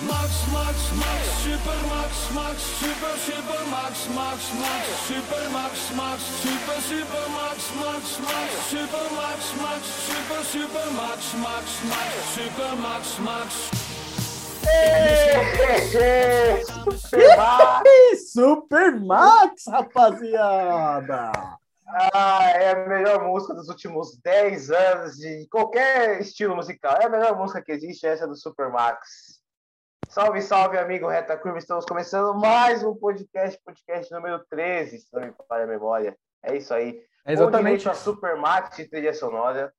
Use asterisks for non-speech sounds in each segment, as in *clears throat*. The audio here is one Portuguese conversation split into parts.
Max, Max, Max, Super Max, Max, Super, Super Max, Max, Max, Super Max, Max, Super, Super Max, Max, Max, Super Max, Max, Super, Super Max, Max, Max, Super Max, Max. Super Max! Super Max, rapaziada! Ah, é a melhor música dos últimos 10 anos de qualquer estilo musical. É a melhor música que existe, essa do Super Max. Salve, salve, amigo Reta Curva. Estamos começando mais um podcast, podcast número 13, se não me falha a memória. É isso aí. É exatamente. a Super Max de trilha sonora.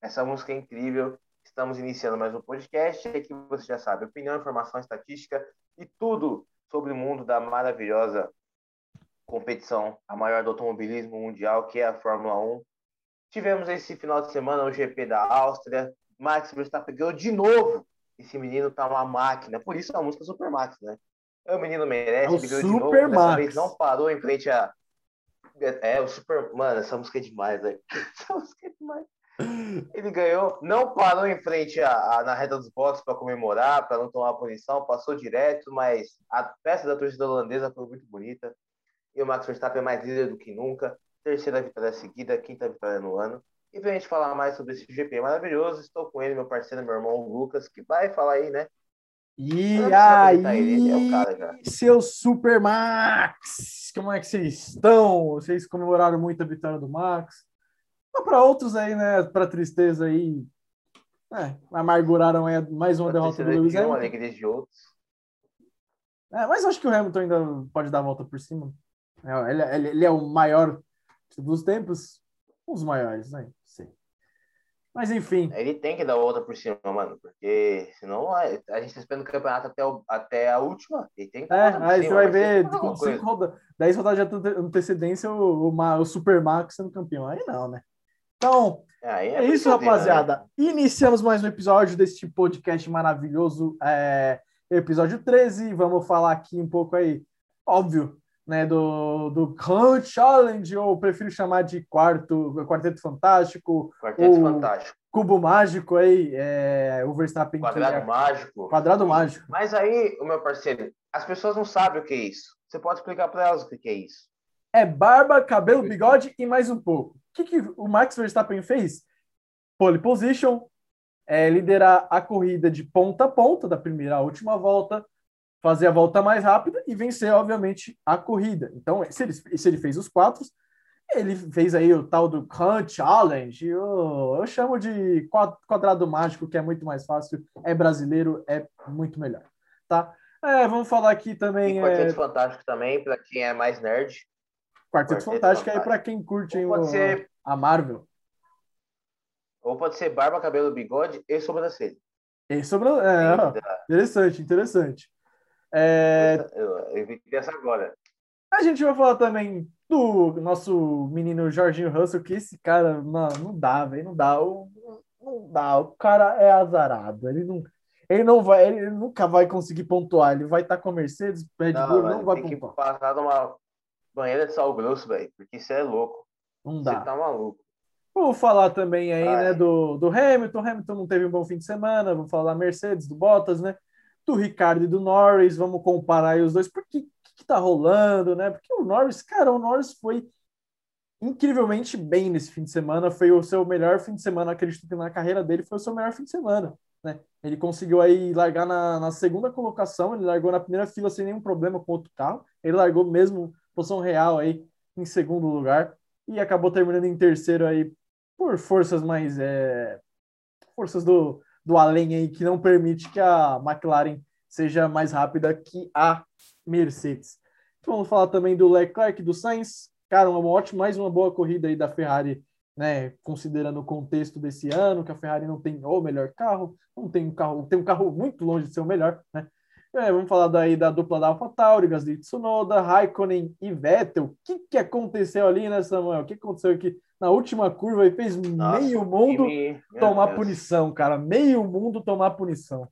Essa música é incrível. Estamos iniciando mais um podcast. Aqui você já sabe, opinião, informação, estatística e tudo sobre o mundo da maravilhosa competição, a maior do automobilismo mundial, que é a Fórmula 1. Tivemos esse final de semana o GP da Áustria. Max Verstappen ganhou de novo esse menino tá uma máquina. Por isso a música Super Max, né? O menino merece, é o Super de novo. Max. Dessa vez não parou em frente a. É, o Super. Mano, essa música é demais, velho. *laughs* Essa música é demais. Ele ganhou, não parou em frente a, a na reta dos boxes para comemorar, para não tomar punição, passou direto, mas a peça da torcida holandesa foi muito bonita. E o Max Verstappen é mais líder do que nunca. Terceira vitória seguida, quinta vitória no ano. E pra gente falar mais sobre esse GP maravilhoso, estou com ele, meu parceiro, meu irmão Lucas, que vai falar aí, né? E aí, ele, é o cara já. seu Super Max, como é que vocês estão? Vocês comemoraram muito a vitória do Max? Mas para outros aí, né, para tristeza aí, é, amarguraram aí mais uma pra derrota do Lewis Hamilton. alegria de outros. É, mas acho que o Hamilton ainda pode dar a volta por cima. É, ele, ele, ele é o maior dos tempos, os maiores, né? Mas enfim. Ele tem que dar outra por cima, mano, porque senão a gente tá esperando o campeonato até, o, até a última. Ele tem que é, aí cima, você vai ver com cinco rodadas, 10 rodadas de antecedência o, o, o Super Max sendo campeão. Aí não, né? Então, é, é, é isso, rapaziada. Né? Iniciamos mais um episódio deste podcast maravilhoso, é, episódio 13. Vamos falar aqui um pouco aí, óbvio, né, do, do Grand Challenge, ou prefiro chamar de quarto, Quarteto Fantástico. Quarteto Fantástico. Cubo Mágico aí, é, o Verstappen. Quadrado é, Mágico. Quadrado Mágico. Mas aí, o meu parceiro, as pessoas não sabem o que é isso. Você pode explicar para elas o que é isso? É barba, cabelo, bigode e mais um pouco. O que, que o Max Verstappen fez? Pole position, é, liderar a corrida de ponta a ponta, da primeira à última volta, fazer a volta mais rápida e vencer, obviamente, a corrida. Então, se ele, se ele fez os quatro, ele fez aí o tal do Khan Challenge, eu, eu chamo de quadrado mágico, que é muito mais fácil, é brasileiro, é muito melhor, tá? É, vamos falar aqui também... E Quarteto é... Fantástico também, para quem é mais nerd. Quarteto, Quarteto Fantástico, Fantástico é para quem curte o, ser... a Marvel. Ou pode ser barba, cabelo, bigode e sobrancelha. E sobrancelha, é, interessante, interessante. É... Eu evitei essa agora. A gente vai falar também do nosso menino Jorginho Russell, que esse cara, não, não dá, velho, não dá. O, não dá, o cara é azarado. Ele não, ele não vai, ele nunca vai conseguir pontuar. Ele vai estar tá com a Mercedes, Red Bull, não, não vai tem pontuar. Tem que passar numa banheira de sal grosso, velho, porque isso é louco. Não dá. Você tá maluco. Vou falar também aí, Ai. né, do, do Hamilton. Hamilton não teve um bom fim de semana. Vou falar Mercedes, do Bottas, né? Do Ricardo e do Norris, vamos comparar os dois, porque que, que tá rolando, né? Porque o Norris, cara, o Norris foi incrivelmente bem nesse fim de semana, foi o seu melhor fim de semana, acredito que na carreira dele foi o seu melhor fim de semana, né? Ele conseguiu aí largar na, na segunda colocação, ele largou na primeira fila sem nenhum problema com outro carro, ele largou mesmo posição real aí em segundo lugar e acabou terminando em terceiro aí por forças mais é, forças do do além aí que não permite que a McLaren seja mais rápida que a Mercedes. Então, vamos falar também do Leclerc, do Sainz. Cara, uma ótima, mais uma boa corrida aí da Ferrari, né? Considerando o contexto desse ano, que a Ferrari não tem o melhor carro, não tem um carro, tem um carro muito longe de ser o melhor, né? É, vamos falar daí da dupla da AlphaTauri, Gasly Tsunoda, Raikkonen e Vettel. O que, que aconteceu ali, né, Samuel? O que aconteceu aqui na última curva e fez Nossa, meio mundo time... tomar punição, cara. Meio mundo tomar punição.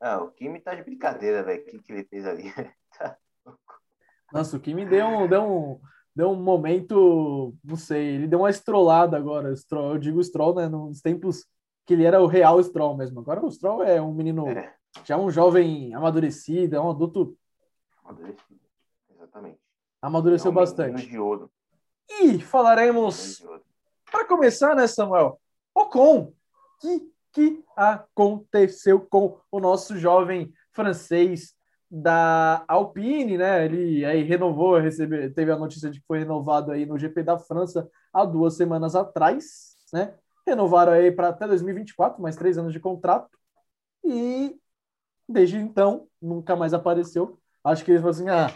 Ah, o Kimi tá de brincadeira, velho. O que, que ele fez ali? *laughs* Tá Nossa, o Kimi deu um, deu um, deu um momento, não sei, ele deu uma estrolada agora. Eu digo Stroll, né? Nos tempos que ele era o real Stroll mesmo. Agora o Stroll é um menino, é. já um jovem amadurecido, é um adulto. Amadurecido, exatamente. Amadureceu é um bastante. De ouro. E falaremos, para começar, né, Samuel? Ocon, que que aconteceu com o nosso jovem francês da Alpine, né? Ele aí renovou, recebe, teve a notícia de que foi renovado aí no GP da França há duas semanas atrás, né? Renovaram aí para até 2024, mais três anos de contrato. E desde então nunca mais apareceu. Acho que eles falaram assim: ah,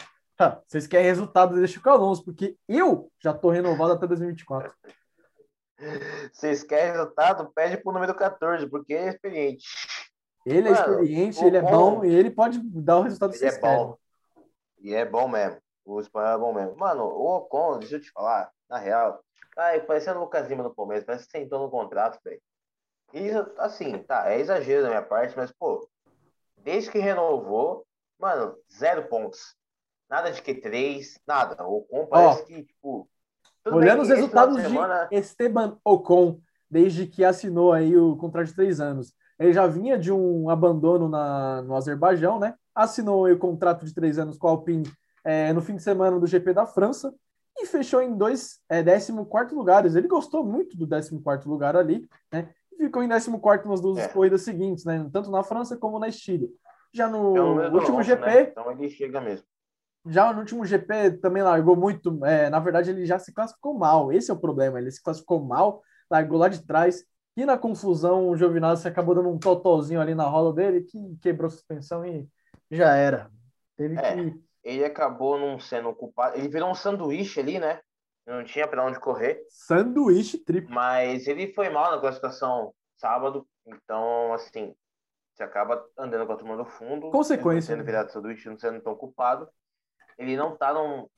vocês querem resultado, deixa o Alonso, porque eu já estou renovado até 2024. Vocês querem resultado? Pede pro número 14, porque ele é experiente. Ele é Mano, experiente, ele é bom e ele pode dar o resultado que vocês é bom. E é bom mesmo. O espanhol é bom mesmo. Mano, o Ocon, deixa eu te falar, na real, ai, parecendo o Lucas Lima no Palmeiras, parece que sentou no contrato, velho. Isso, assim, tá, é exagero da minha parte, mas, pô, desde que renovou, mano, zero pontos. Nada de Q3, nada. O Ocon parece oh, que, tipo, Olhando os resultados semana... de Esteban Ocon, desde que assinou aí o contrato de três anos. Ele já vinha de um abandono na, no Azerbaijão, né? Assinou o contrato de três anos com a Alpine é, no fim de semana do GP da França e fechou em dois é, 14 lugares. Ele gostou muito do 14 lugar ali, né? E ficou em 14 nas duas é. corridas seguintes, né? Tanto na França como na Estíria. Já no último GP. Né? Então ele chega mesmo. Já no último GP também largou muito. É, na verdade, ele já se classificou mal. Esse é o problema. Ele se classificou mal, largou lá de trás. E na confusão, o Giovinazzi acabou dando um totozinho ali na roda dele que quebrou a suspensão e já era. Teve é, que. Ele acabou não sendo culpado. Ele virou um sanduíche ali, né? Não tinha para onde correr. Sanduíche triplo. Mas ele foi mal na classificação sábado. Então, assim, você acaba andando com a turma do fundo. Consequência. Sendo virado sanduíche, não sendo tão culpado. Ele não tá num.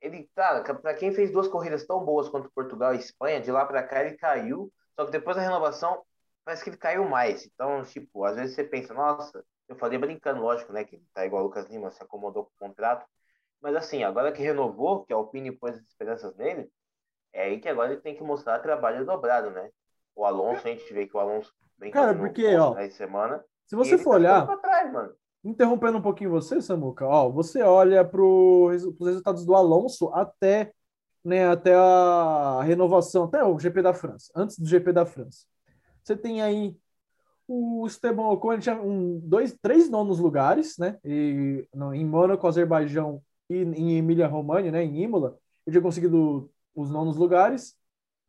Ele, cara, para quem fez duas corridas tão boas quanto Portugal e Espanha, de lá para cá ele caiu. Só que depois da renovação, parece que ele caiu mais. Então, tipo, às vezes você pensa, nossa, eu falei brincando, lógico, né? Que ele tá igual o Lucas Lima, se acomodou com o contrato. Mas assim, agora que renovou, que a Alpine pôs as esperanças nele, é aí que agora ele tem que mostrar trabalho dobrado, né? O Alonso, a gente vê que o Alonso vem Cara, porque, ó, semana. Se você for tá olhar. Trás, interrompendo um pouquinho você, Samuca, ó, você olha para os resultados do Alonso até, né, até a renovação, até o GP da França, antes do GP da França. Você tem aí o Esteban Ocon, ele tinha um, dois, três nonos lugares, né, e, no, em Mônaco, Azerbaijão e em Emília-Romagna, né, em Imola, ele tinha conseguido os nonos lugares.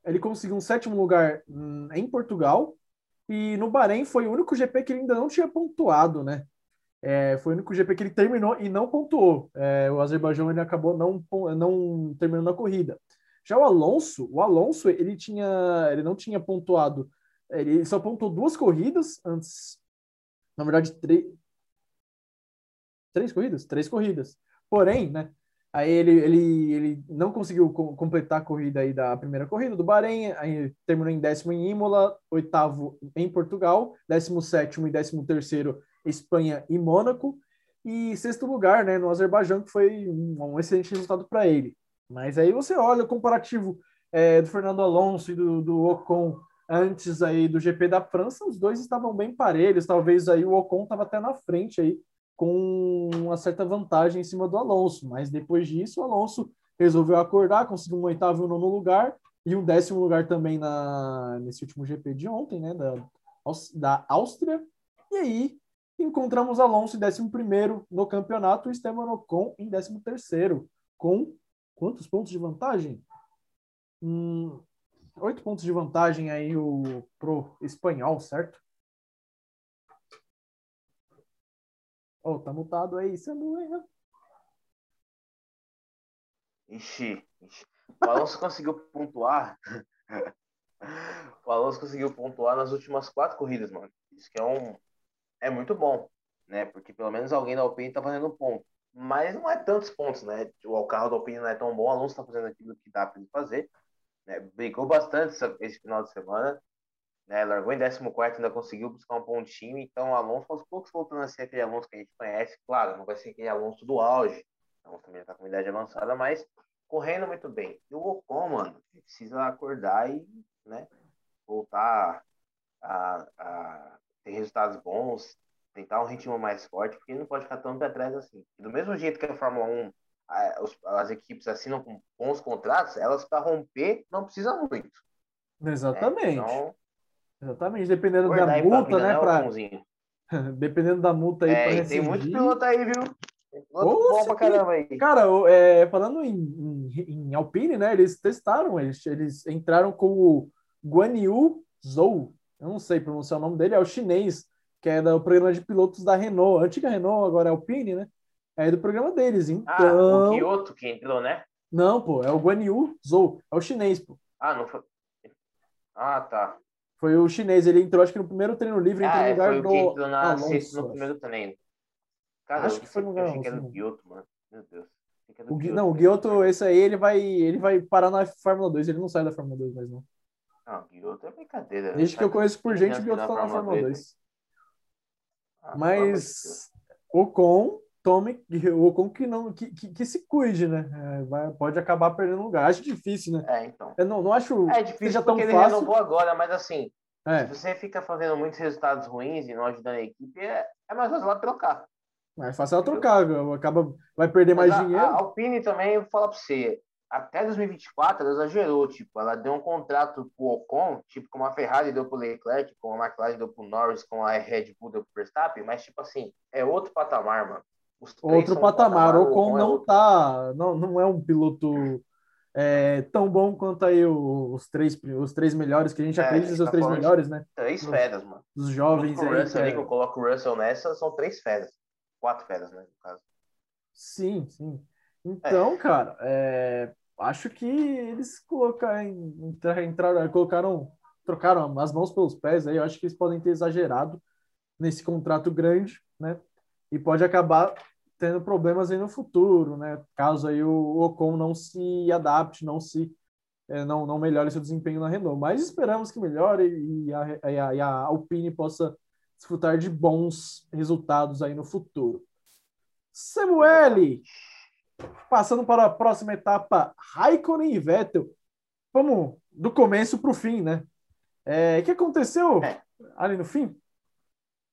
Ele conseguiu um sétimo lugar hum, em Portugal, e no Bahrein foi o único GP que ele ainda não tinha pontuado, né? É, foi o único GP que ele terminou e não pontuou. É, o Azerbaijão ele acabou não, não terminando a corrida. Já o Alonso, o Alonso ele tinha, ele não tinha pontuado. Ele só pontuou duas corridas antes, na verdade três, três corridas, três corridas. Porém, né? Aí ele, ele, ele não conseguiu completar a corrida aí da primeira corrida do Bahrein, aí terminou em décimo em Imola, oitavo em Portugal, décimo sétimo e décimo terceiro Espanha e Mônaco. E sexto lugar, né, no Azerbaijão, que foi um, um excelente resultado para ele. Mas aí você olha o comparativo é, do Fernando Alonso e do, do Ocon antes aí do GP da França, os dois estavam bem parelhos. Talvez aí o Ocon estava até na frente aí, com uma certa vantagem em cima do Alonso. Mas depois disso, o Alonso resolveu acordar, conseguiu um oitavo e um nono lugar e um décimo lugar também na, nesse último GP de ontem, né, da, da Áustria. E aí Encontramos Alonso em 11 no campeonato e Esteban Ocon em 13 com quantos pontos de vantagem? Hum, oito pontos de vantagem aí o, pro espanhol, certo? Oh, tá mutado aí, Samuel. Ixi, ixi. O Alonso conseguiu pontuar. *laughs* o Alonso conseguiu pontuar nas últimas quatro corridas, mano. Isso que é um, é muito bom, né? Porque pelo menos alguém da Alpine está fazendo ponto. Mas não é tantos pontos, né? O carro da Alpine não é tão bom, o Alonso está fazendo aquilo que dá para ele fazer. Né? Brigou bastante esse final de semana. Né? Largou em 14, ainda conseguiu buscar um pontinho. Então, o Alonso, aos poucos, voltando a ser aquele Alonso que a gente conhece. Claro, não vai ser aquele Alonso do auge. O Alonso também está com idade avançada, mas correndo muito bem. E o Ocon, mano, precisa acordar e né, voltar a, a ter resultados bons, tentar um ritmo mais forte, porque não pode ficar tão para trás assim. do mesmo jeito que a Fórmula 1, a, os, as equipes assinam com bons contratos, elas para romper não precisa muito. Exatamente. Né? Então, Exatamente, dependendo da multa, né? Pra... *laughs* dependendo da multa aí é, para Tem muito piloto aí, viu? Piloto bom pra caramba aí. Cara, é, falando em, em, em, Alpine, né? Eles testaram, eles, eles entraram com o Guan Yu Zhou. Eu não sei pronunciar o nome dele, é o chinês, que é do programa de pilotos da Renault. Antiga Renault, agora é Alpine, né? É do programa deles. Então... Ah, o Kyoto que entrou, né? Não, pô, é o Guan Yu Zhou. É o chinês, pô. Ah, não foi. Ah, tá. Foi o chinês, ele entrou, acho que no primeiro treino livre, ah, entrou no lugar do. Entrou na Alonso, no primeiro treino. Cara, acho que foi no lugar do. era Guioto, mano. Meu Deus. O, Guioto, não, o Guioto, esse aí, ele vai, ele vai parar na Fórmula 2, ele não sai da Fórmula 2 mais não. Não, Guioto é brincadeira. Desde que eu conheço por gente, o Guioto tá na Fórmula 2. Ah, Mas o Con tome *laughs* o Ocon que não que, que, que se cuide, né? É, vai, pode acabar perdendo lugar. Acho difícil, né? É, então. Eu não, não acho é difícil porque tão ele fácil. renovou agora, mas assim, é. se você fica fazendo muitos resultados ruins e não ajudando a equipe, é, é mais fácil ela trocar. É fácil ela trocar, acaba, vai perder mais a, dinheiro. A Alpine também, vou falar para você, até 2024 ela exagerou, tipo, ela deu um contrato pro Ocon, tipo, como a Ferrari deu pro Leclerc, como a McLaren deu pro Norris, como a Red Bull deu pro Verstappen, mas, tipo assim, é outro patamar, mano outro patamar. O Ocon não é tá, não, não é um piloto é, tão bom quanto aí os três, os três melhores, que a gente é, acredita ser os tá três melhores, né? Três feras, mano. Os jovens aí. Russell, é... que eu coloco o Russell nessa, são três feras. Quatro feras, né, no caso. Sim, sim. Então, é. cara, é, acho que eles colocaram, entraram, colocaram, trocaram as mãos pelos pés aí, eu acho que eles podem ter exagerado nesse contrato grande, né? E pode acabar tendo problemas aí no futuro, né? Caso aí o Ocon não se adapte, não se é, não, não melhore seu desempenho na Renault. Mas esperamos que melhore e a, e a, e a Alpine possa desfrutar de bons resultados aí no futuro. Samuel, passando para a próxima etapa, Raikkonen e Vettel. Vamos do começo para o fim, né? É, o que aconteceu é. ali no fim?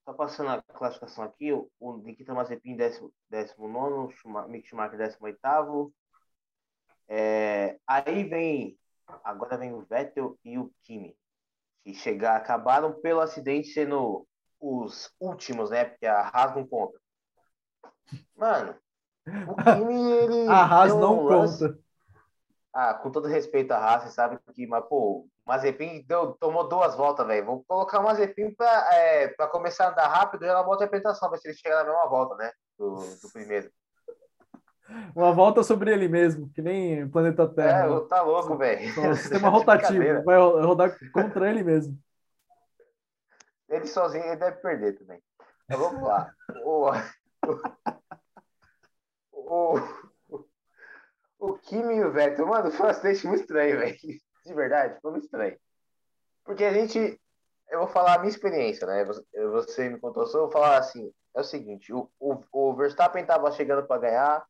Só passando a classificação aqui, o Nikita Mazepin 19, Mick Schumacher 18. É, aí vem, agora vem o Vettel e o Kimi, que chegar, acabaram pelo acidente sendo os últimos, né? Porque a Haas não conta. Mano, o Kimi, ele. a Haas não um conta. Ah, com todo respeito à Haas, você sabe que, mas, pô, Mazepin deu, tomou duas voltas, velho. Vou colocar o Mazepin para é, pra começar a andar rápido e ela volta a interpretação, ver se ele chega na mesma volta, né? Do, do primeiro. Uma volta sobre ele mesmo, que nem o planeta Terra. É, tá louco, velho. *laughs* Sistema rotativo, vai rodar contra ele mesmo. Ele sozinho ele deve perder também. Mas vamos lá. *laughs* o, o, o, o Kimi e o Vettel, mano, foi um acidente muito estranho, velho de verdade, foi muito estranho. Porque a gente. Eu vou falar a minha experiência, né? Você me contou só, eu vou falar assim: é o seguinte, o, o, o Verstappen tava chegando para ganhar,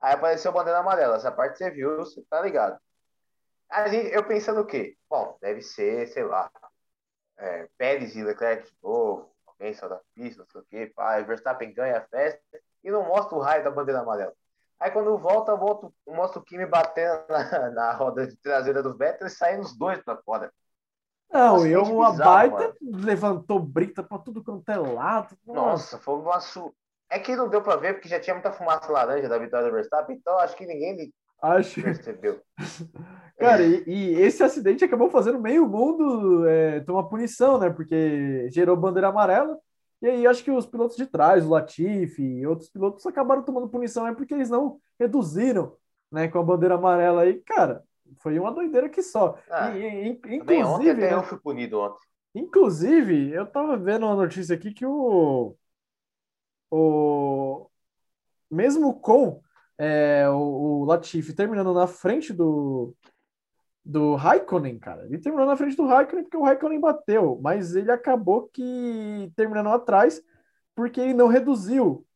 aí apareceu a bandeira amarela. Essa parte você viu, você tá ligado. A gente, eu pensando o quê? Bom, deve ser, sei lá, é, Pérez e Leclerc de novo, alguém saiu da pista, não sei o quê, pai, Verstappen ganha a festa e não mostra o raio da bandeira amarela. Aí quando volta, volta, mostra o Kimi batendo na, *laughs* na roda de traseira do Vettel e saindo os dois para fora. Não, e uma bizarro, baita mano. levantou brita para tudo quanto é lado. Nossa, foi uma su... É que não deu para ver porque já tinha muita fumaça laranja da vitória do Verstappen, então acho que ninguém acho... percebeu. *laughs* Cara, e, e, esse acidente acabou fazendo meio mundo é, tomar punição, né? Porque gerou bandeira amarela e aí acho que os pilotos de trás, o Latifi e outros pilotos acabaram tomando punição é porque eles não reduziram, né, com a bandeira amarela aí, cara, foi uma doideira que só. Ah, e, inclusive, ontem até né, eu fui punido ontem. Inclusive, eu tava vendo uma notícia aqui que o o mesmo com é, o, o Latifi terminando na frente do do Raikkonen, cara. Ele terminou na frente do Raikkonen porque o Raikkonen bateu, mas ele acabou que terminando atrás porque ele não reduziu,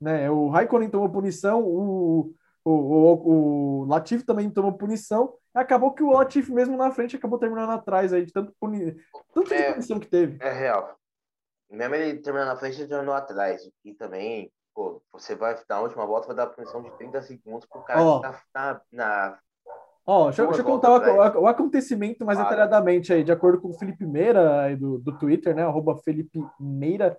né? O Raikkonen tomou punição, o, o, o, o Latifi também tomou punição, Acabou que o Latifi mesmo na frente acabou terminando atrás aí, de tanto, puni... tanto é, de punição que teve. É real. Mesmo ele terminando na frente, ele terminou atrás. E também, pô, você vai na última volta, vai dar punição de 30 segundos pro cara oh. que tá na, na Ó, deixa, deixa eu contar o, o, acontecimento mais detalhadamente aí, de acordo com o Felipe Meira, aí do, do Twitter, né? Arroba Felipe Meira.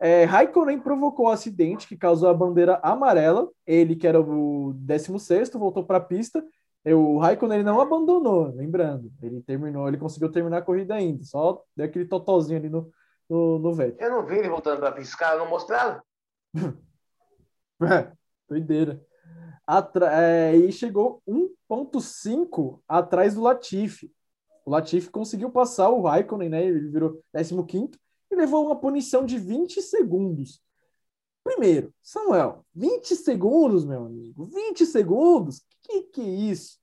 É, Raikkonen provocou o um acidente que causou a bandeira amarela. Ele, que era o 16, voltou para a pista. O Raikkonen ele não abandonou, lembrando. Ele terminou, ele conseguiu terminar a corrida ainda. Só deu aquele totozinho ali no, no, no Vettel. Eu não vi ele voltando para a pista, os caras não mostraram. *laughs* é, doideira. Atra é, e chegou 1.5 atrás do Latifi. O Latifi conseguiu passar o Raikkonen, né? Ele virou 15 e levou uma punição de 20 segundos. Primeiro, Samuel, 20 segundos, meu amigo, 20 segundos? Que que é isso?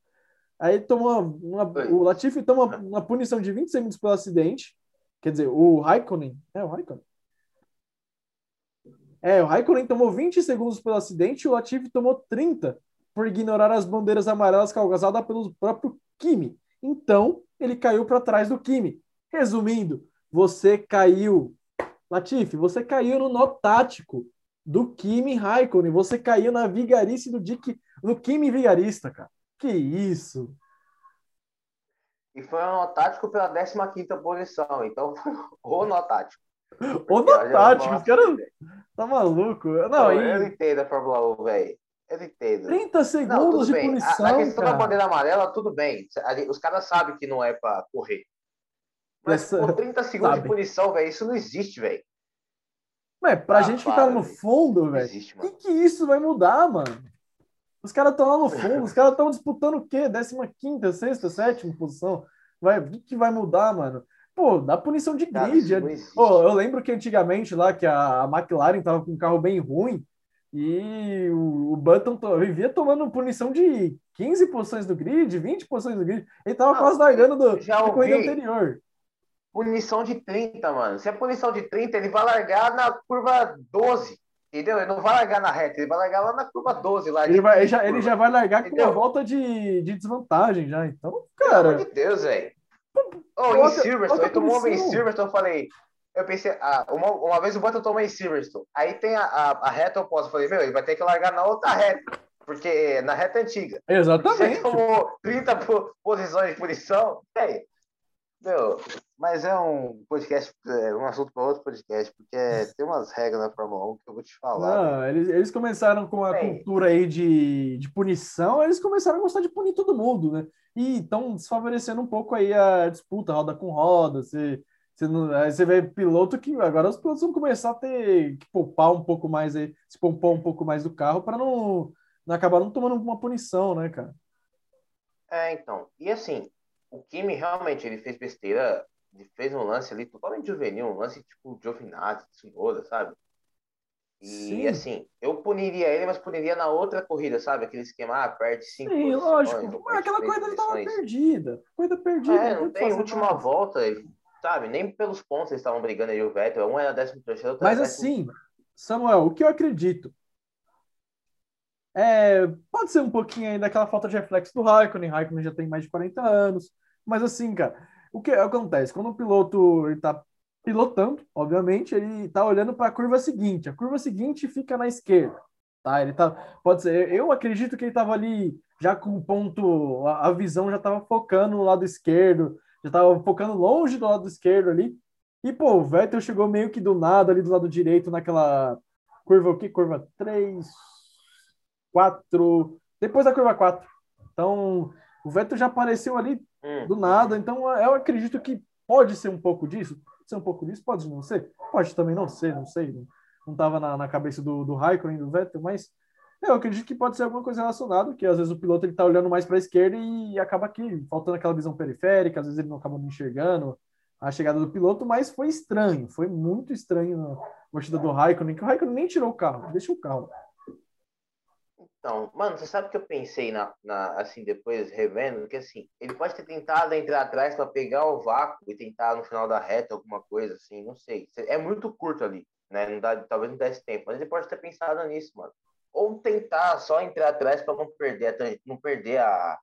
Aí toma uma, o Latifi toma uma punição de 20 segundos pelo acidente. Quer dizer, o Raikkonen, é o Raikkonen. É, o Raikkonen tomou 20 segundos pelo acidente e o Latifi tomou 30 por ignorar as bandeiras amarelas causadas pelo próprio Kimi. Então, ele caiu para trás do Kimi. Resumindo, você caiu, Latifi, você caiu no nó tático do Kimi Raikkonen, você caiu na vigarice do Dick, no Kimi vigarista, cara. Que isso? E foi um nó tático pela 15 posição, então foi o nó tático. O nó tático, os caras Tá maluco? Não, eu, eu entendo a Fórmula 1, velho. Eu entendo. 30 segundos não, de bem. punição. A, a questão cara. da bandeira amarela, tudo bem. Os caras sabem que não é pra correr. Mas Essa... por 30 segundos Sabe. de punição, velho, isso não existe, velho. Ué, pra ah, gente que tá no fundo, velho, o que, isso vai mudar, mano? Os caras estão lá no fundo, os caras estão disputando o quê? 15, sexta, sétima posição? Vai, o que, vai mudar, mano? Pô, dá punição de grid. Cara, Pô, eu lembro que antigamente lá que a, a McLaren tava com um carro bem ruim e o, o Button to, vivia tomando punição de 15 posições do grid, 20 posições do grid. Ele tava Não, quase largando do, já da corrida anterior. Punição de 30, mano. Se é punição de 30, ele vai largar na curva 12. Entendeu? Ele não vai largar na reta, ele vai largar lá na curva 12. Lá ele, vai, ele, já, ele já vai largar entendeu? com uma volta de, de desvantagem já. Então, cara. Pelo amor de Deus, velho. Oh, em Silverstone, ele tomou em Silverstone, eu falei. Eu pensei, ah, uma, uma vez o Button tomou em Silverstone. Aí tem a, a, a reta oposta. Eu falei, meu, ele vai ter que largar na outra reta. Porque na reta antiga. Exatamente. Você tomou 30 posições de punição. Aí, meu, mas é um podcast, é um assunto para outro podcast, porque tem umas regras na Fórmula 1 que eu vou te falar. Não, né? eles, eles começaram com a Bem, cultura aí de, de punição, eles começaram a gostar de punir todo mundo, né? E estão desfavorecendo um pouco aí a disputa, roda com roda. Você, você, não, aí você vê piloto que agora os pilotos vão começar a ter que poupar um pouco mais aí, se poupar um pouco mais do carro para não, não acabar não tomando uma punição, né, cara? É, então. E assim, o Kimi realmente ele fez besteira, ele fez um lance ali totalmente juvenil, um lance tipo Giovinazzi, Tsunoda, sabe? E Sim. assim, eu puniria ele, mas puniria na outra corrida, sabe? Aquele esquema, ah, perde cinco Sim, lógico. Mas aquela coisa estava perdida. Coisa perdida. É, não tem última volta, sabe? Nem pelos pontos eles estavam brigando aí o Vettel. Um era décimo terceiro, outro Mas assim, Samuel, o que eu acredito é, pode ser um pouquinho aí daquela falta de reflexo do Raikkonen. Raikkonen já tem mais de 40 anos. Mas assim, cara, o que acontece? Quando o piloto está pilotando, obviamente, ele está olhando para a curva seguinte. A curva seguinte fica na esquerda, tá? Ele tá, pode ser. Eu acredito que ele estava ali já com o ponto, a, a visão já estava focando no lado esquerdo, já estava focando longe do lado esquerdo ali. E pô, o Vettel chegou meio que do nada ali do lado direito naquela curva o que? Curva 3, 4, depois da curva 4. Então, o Vettel já apareceu ali hum. do nada, então eu acredito que pode ser um pouco disso ser um pouco disso, pode não ser, pode também não ser, não sei, não estava na, na, cabeça do, do Raikkonen, do Vettel, mas eu acredito que pode ser alguma coisa relacionada, que às vezes o piloto ele está olhando mais para a esquerda e acaba aqui faltando aquela visão periférica, às vezes ele não acaba não enxergando a chegada do piloto, mas foi estranho, foi muito estranho na batida do Raikkonen, que o Raikkonen nem tirou o carro, deixa o carro. Então, mano, você sabe que eu pensei na, na, assim, depois revendo, que assim, ele pode ter tentado entrar atrás para pegar o vácuo e tentar no final da reta alguma coisa, assim, não sei. É muito curto ali, né? Não dá, talvez não desse tempo, mas ele pode ter pensado nisso, mano. Ou tentar só entrar atrás para não perder, a, não perder a,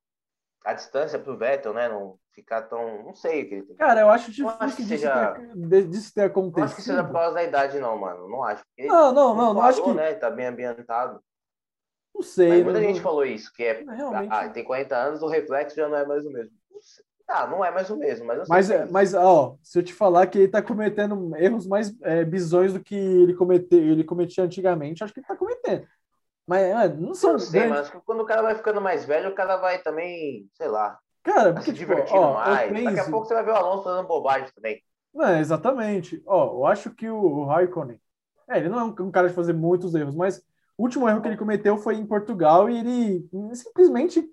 a distância pro Vettel, né? Não ficar tão. Não sei o que ele tem. Cara, eu acho difícil acho que seja- disso ter Não acho que seja acontecido. por causa da idade, não, mano. Não acho. Ele Não, não, não, não acho parou, que. né? Tá bem ambientado. Não sei. Mas muita não- gente falou isso, que é. Realmente. Ah, tem 40 anos, o reflexo já não é mais o mesmo. Não sei. Tá, não é mais o mesmo, mas Mas, é é- mas, ó, se eu te falar que ele tá cometendo erros mais é, bizonhos do que ele, comete, ele cometia antigamente, acho que ele tá cometendo. Mas é, não são Eu sei, grandes- mas quando o cara vai ficando mais velho, o cara vai também, sei lá, Cara, vai porque, se tipo, divertindo ó, mais. eu Daqui a penso... pouco você vai ver o Alonso fazendo bobagem também. Não, exatamente. Ó, eu acho que o, Raikkonen, é, ele não é um, cara de fazer muitos erros, mas o último erro que ele cometeu foi em Portugal e ele simplesmente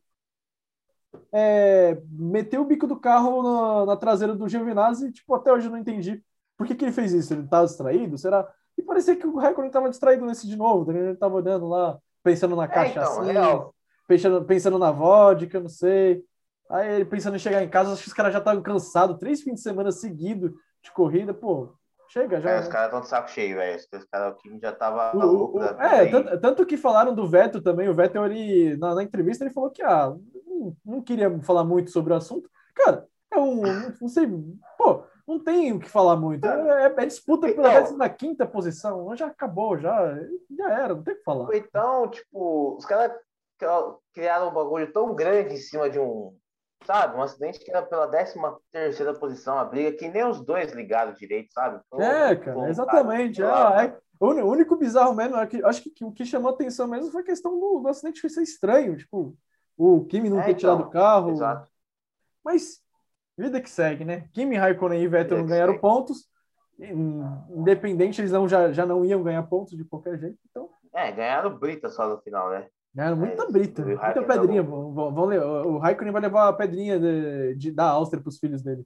é, meteu o bico do carro na, na traseira do Giovinazzi e, tipo, até hoje eu não entendi por que, que ele fez isso. Ele tava distraído? Será? E parecia que o Raikkonen tava distraído nesse de novo, tá ele tava olhando lá, pensando na É, caixa então, assim, real. pensando, pensando na vodka, não sei. Aí ele pensando em chegar em casa, acho que os caras já estavam cansados, três fins de semana seguidos de corrida, pô, chega já. É, os caras estão de saco cheio, velho. Os caras, o time já tava O- louco o- é, tanto, tanto que falaram do Vettel também. O Vettel, ele, na, na entrevista, ele falou que ah, não, não queria falar muito sobre o assunto. Cara, é um. Não sei. Pô, não tem o que falar muito. É, é disputa pela Então. 15 posição. Já acabou, já. Já era, não tem o que falar. Então, tipo, os caras criaram um bagulho tão grande em cima de um, sabe? Um acidente que era pela 13 terceira posição, a briga, que nem os dois ligaram direito, sabe? É, cara, exatamente. cara, Ah, é- o único bizarro mesmo, é que, acho que, que o que chamou atenção mesmo foi a questão do, do acidente foi ser estranho. Tipo, o Kimi não É, ter tirado então, o carro. Exato. Mas vida que segue, né? Kimi, Raikkonen e Vettel não ganharam pontos. Independente, eles não, já, já não iam ganhar pontos de qualquer jeito. Então, É, ganharam Brita só no final, né? ganharam muita É, brita, muita pedrinha. tá Vão, vão, vão o Raikkonen vai levar a pedrinha de, de- da Áustria para os filhos dele.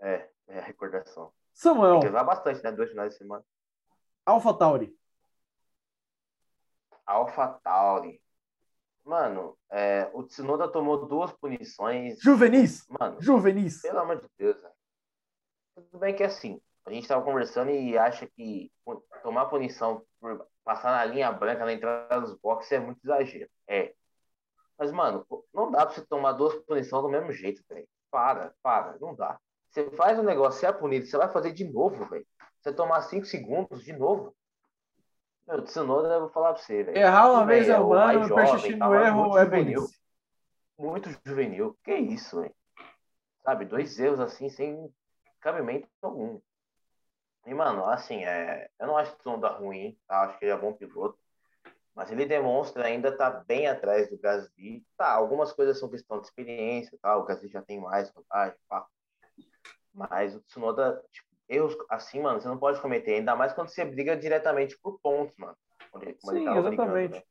É, é a recordação. Tem Samuel, que levar bastante, né? Dois finais de semana. Alpha Tauri. Alpha Tauri. Mano, é, o Tsunoda tomou duas punições. Juvenis, Mano, Juvenis. pelo amor de Deus, velho. Tudo bem que é assim, a gente tava conversando e acha que tomar punição por passar na linha branca na entrada dos boxes é muito exagero. É. Mas, mano, não dá pra você tomar duas punições do mesmo jeito, velho. Para, para, não dá. Você faz um negócio, você é punido, você vai fazer de novo, velho. Você tomar cinco segundos de novo. Meu, Tsunoda, eu vou falar pra você, velho. Errar uma vez é o humano, persistir no erro muito é juvenil. Muito juvenil. Que isso, velho? Sabe, dois erros assim, sem cabimento algum. E, mano, assim, é... eu não acho o Tsunoda ruim, tá? Acho que ele é bom piloto. Mas ele demonstra ainda tá bem atrás do Gasly. Tá, algumas coisas são questão de experiência, tá? O Gasly já tem mais vantagem, pá. Mas o Tsunoda, tipo, erros assim, mano, você não pode cometer. Ainda mais quando você briga diretamente por pontos, mano. Sim, tava brigando, exatamente. né?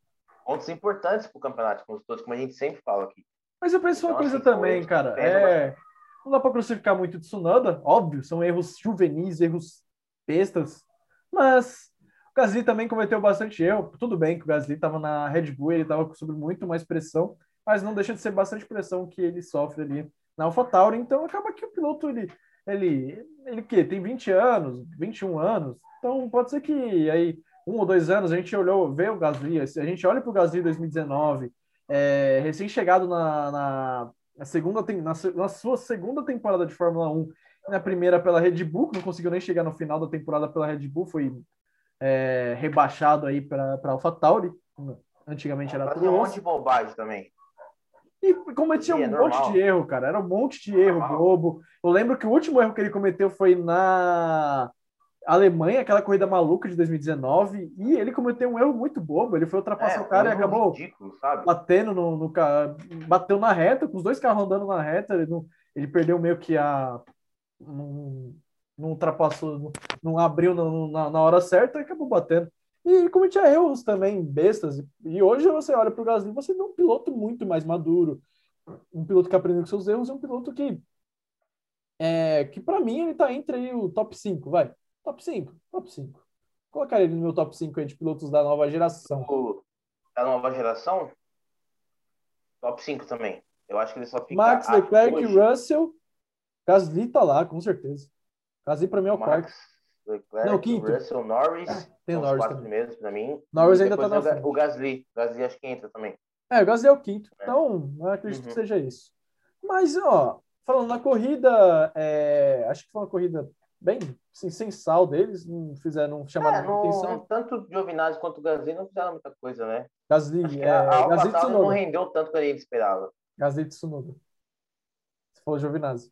Pontos importantes pro campeonato, como todos, como a gente sempre fala aqui. Mas eu penso uma Então, coisa assim, também, cara. É... Não dá pra crucificar muito de Tsunoda, óbvio, são erros juvenis, erros bestas. Mas o Gasly também cometeu bastante erro. Tudo bem que o Gasly estava na Red Bull, ele estava sob muito mais pressão, mas não deixa de ser bastante pressão que ele sofre ali na AlphaTauri. Então acaba que o piloto, ele, ele, ele que tem 20 anos, 21 anos. Então pode ser que aí um ou dois anos a gente olhou, vê o Gasly, a gente olha para o Gasly 2019, é, recém-chegado na, na, na segunda na, na sua segunda temporada de Fórmula 1, na primeira pela Red Bull, que não conseguiu nem chegar no final da temporada pela Red Bull, foi é, rebaixado aí para AlphaTauri, antigamente era Fazia um Toro monte de bobagem também. E cometia Sim, é um normal. monte de erro, cara. Era um monte de erro Normal. bobo. Eu lembro que o último erro que ele cometeu foi na Alemanha, aquela corrida maluca de 2019, e ele cometeu um erro muito bobo. Ele foi ultrapassar É, o cara um e acabou ridículo, batendo no, no bateu na reta, com os dois carros andando na reta, ele, não, ele perdeu meio que a não, não ultrapassou, não, não abriu no- na, na hora certa e acabou batendo. E cometia erros também bestas. E hoje você olha para o Gasly, você vê um piloto muito mais maduro, um piloto que aprendeu com seus erros, e um piloto que é, que para mim ele tá entre aí o top 5, vai. Top 5, top 5. Colocar ele no meu top 5 aí de pilotos da nova geração. Da nova geração, top 5 também. Eu acho que ele só fica. Max Leclerc, hoje, Russell, Gasly tá lá, com certeza. Gasly para mim é o quarto. Leclerc, Não, quinto. Russell, Norris. Tem são os Norris quatro também. primeiros pra mim. Norris ainda tá na frente. O Gasly. O Gasly acho que entra também. É, o Gasly é o quinto. É. Então, eu acredito uhum. que seja isso. Mas, ó, falando na corrida, é, acho que foi uma corrida bem assim, sem sal deles, não fizeram, não chamaram é, não, atenção. Tanto o Giovinazzi quanto o Gasly não fizeram muita coisa, né? Gasly, é, a, a Gasly não rendeu tanto quanto ele esperava. Gasly Tsunoda. Você falou Giovinazzi.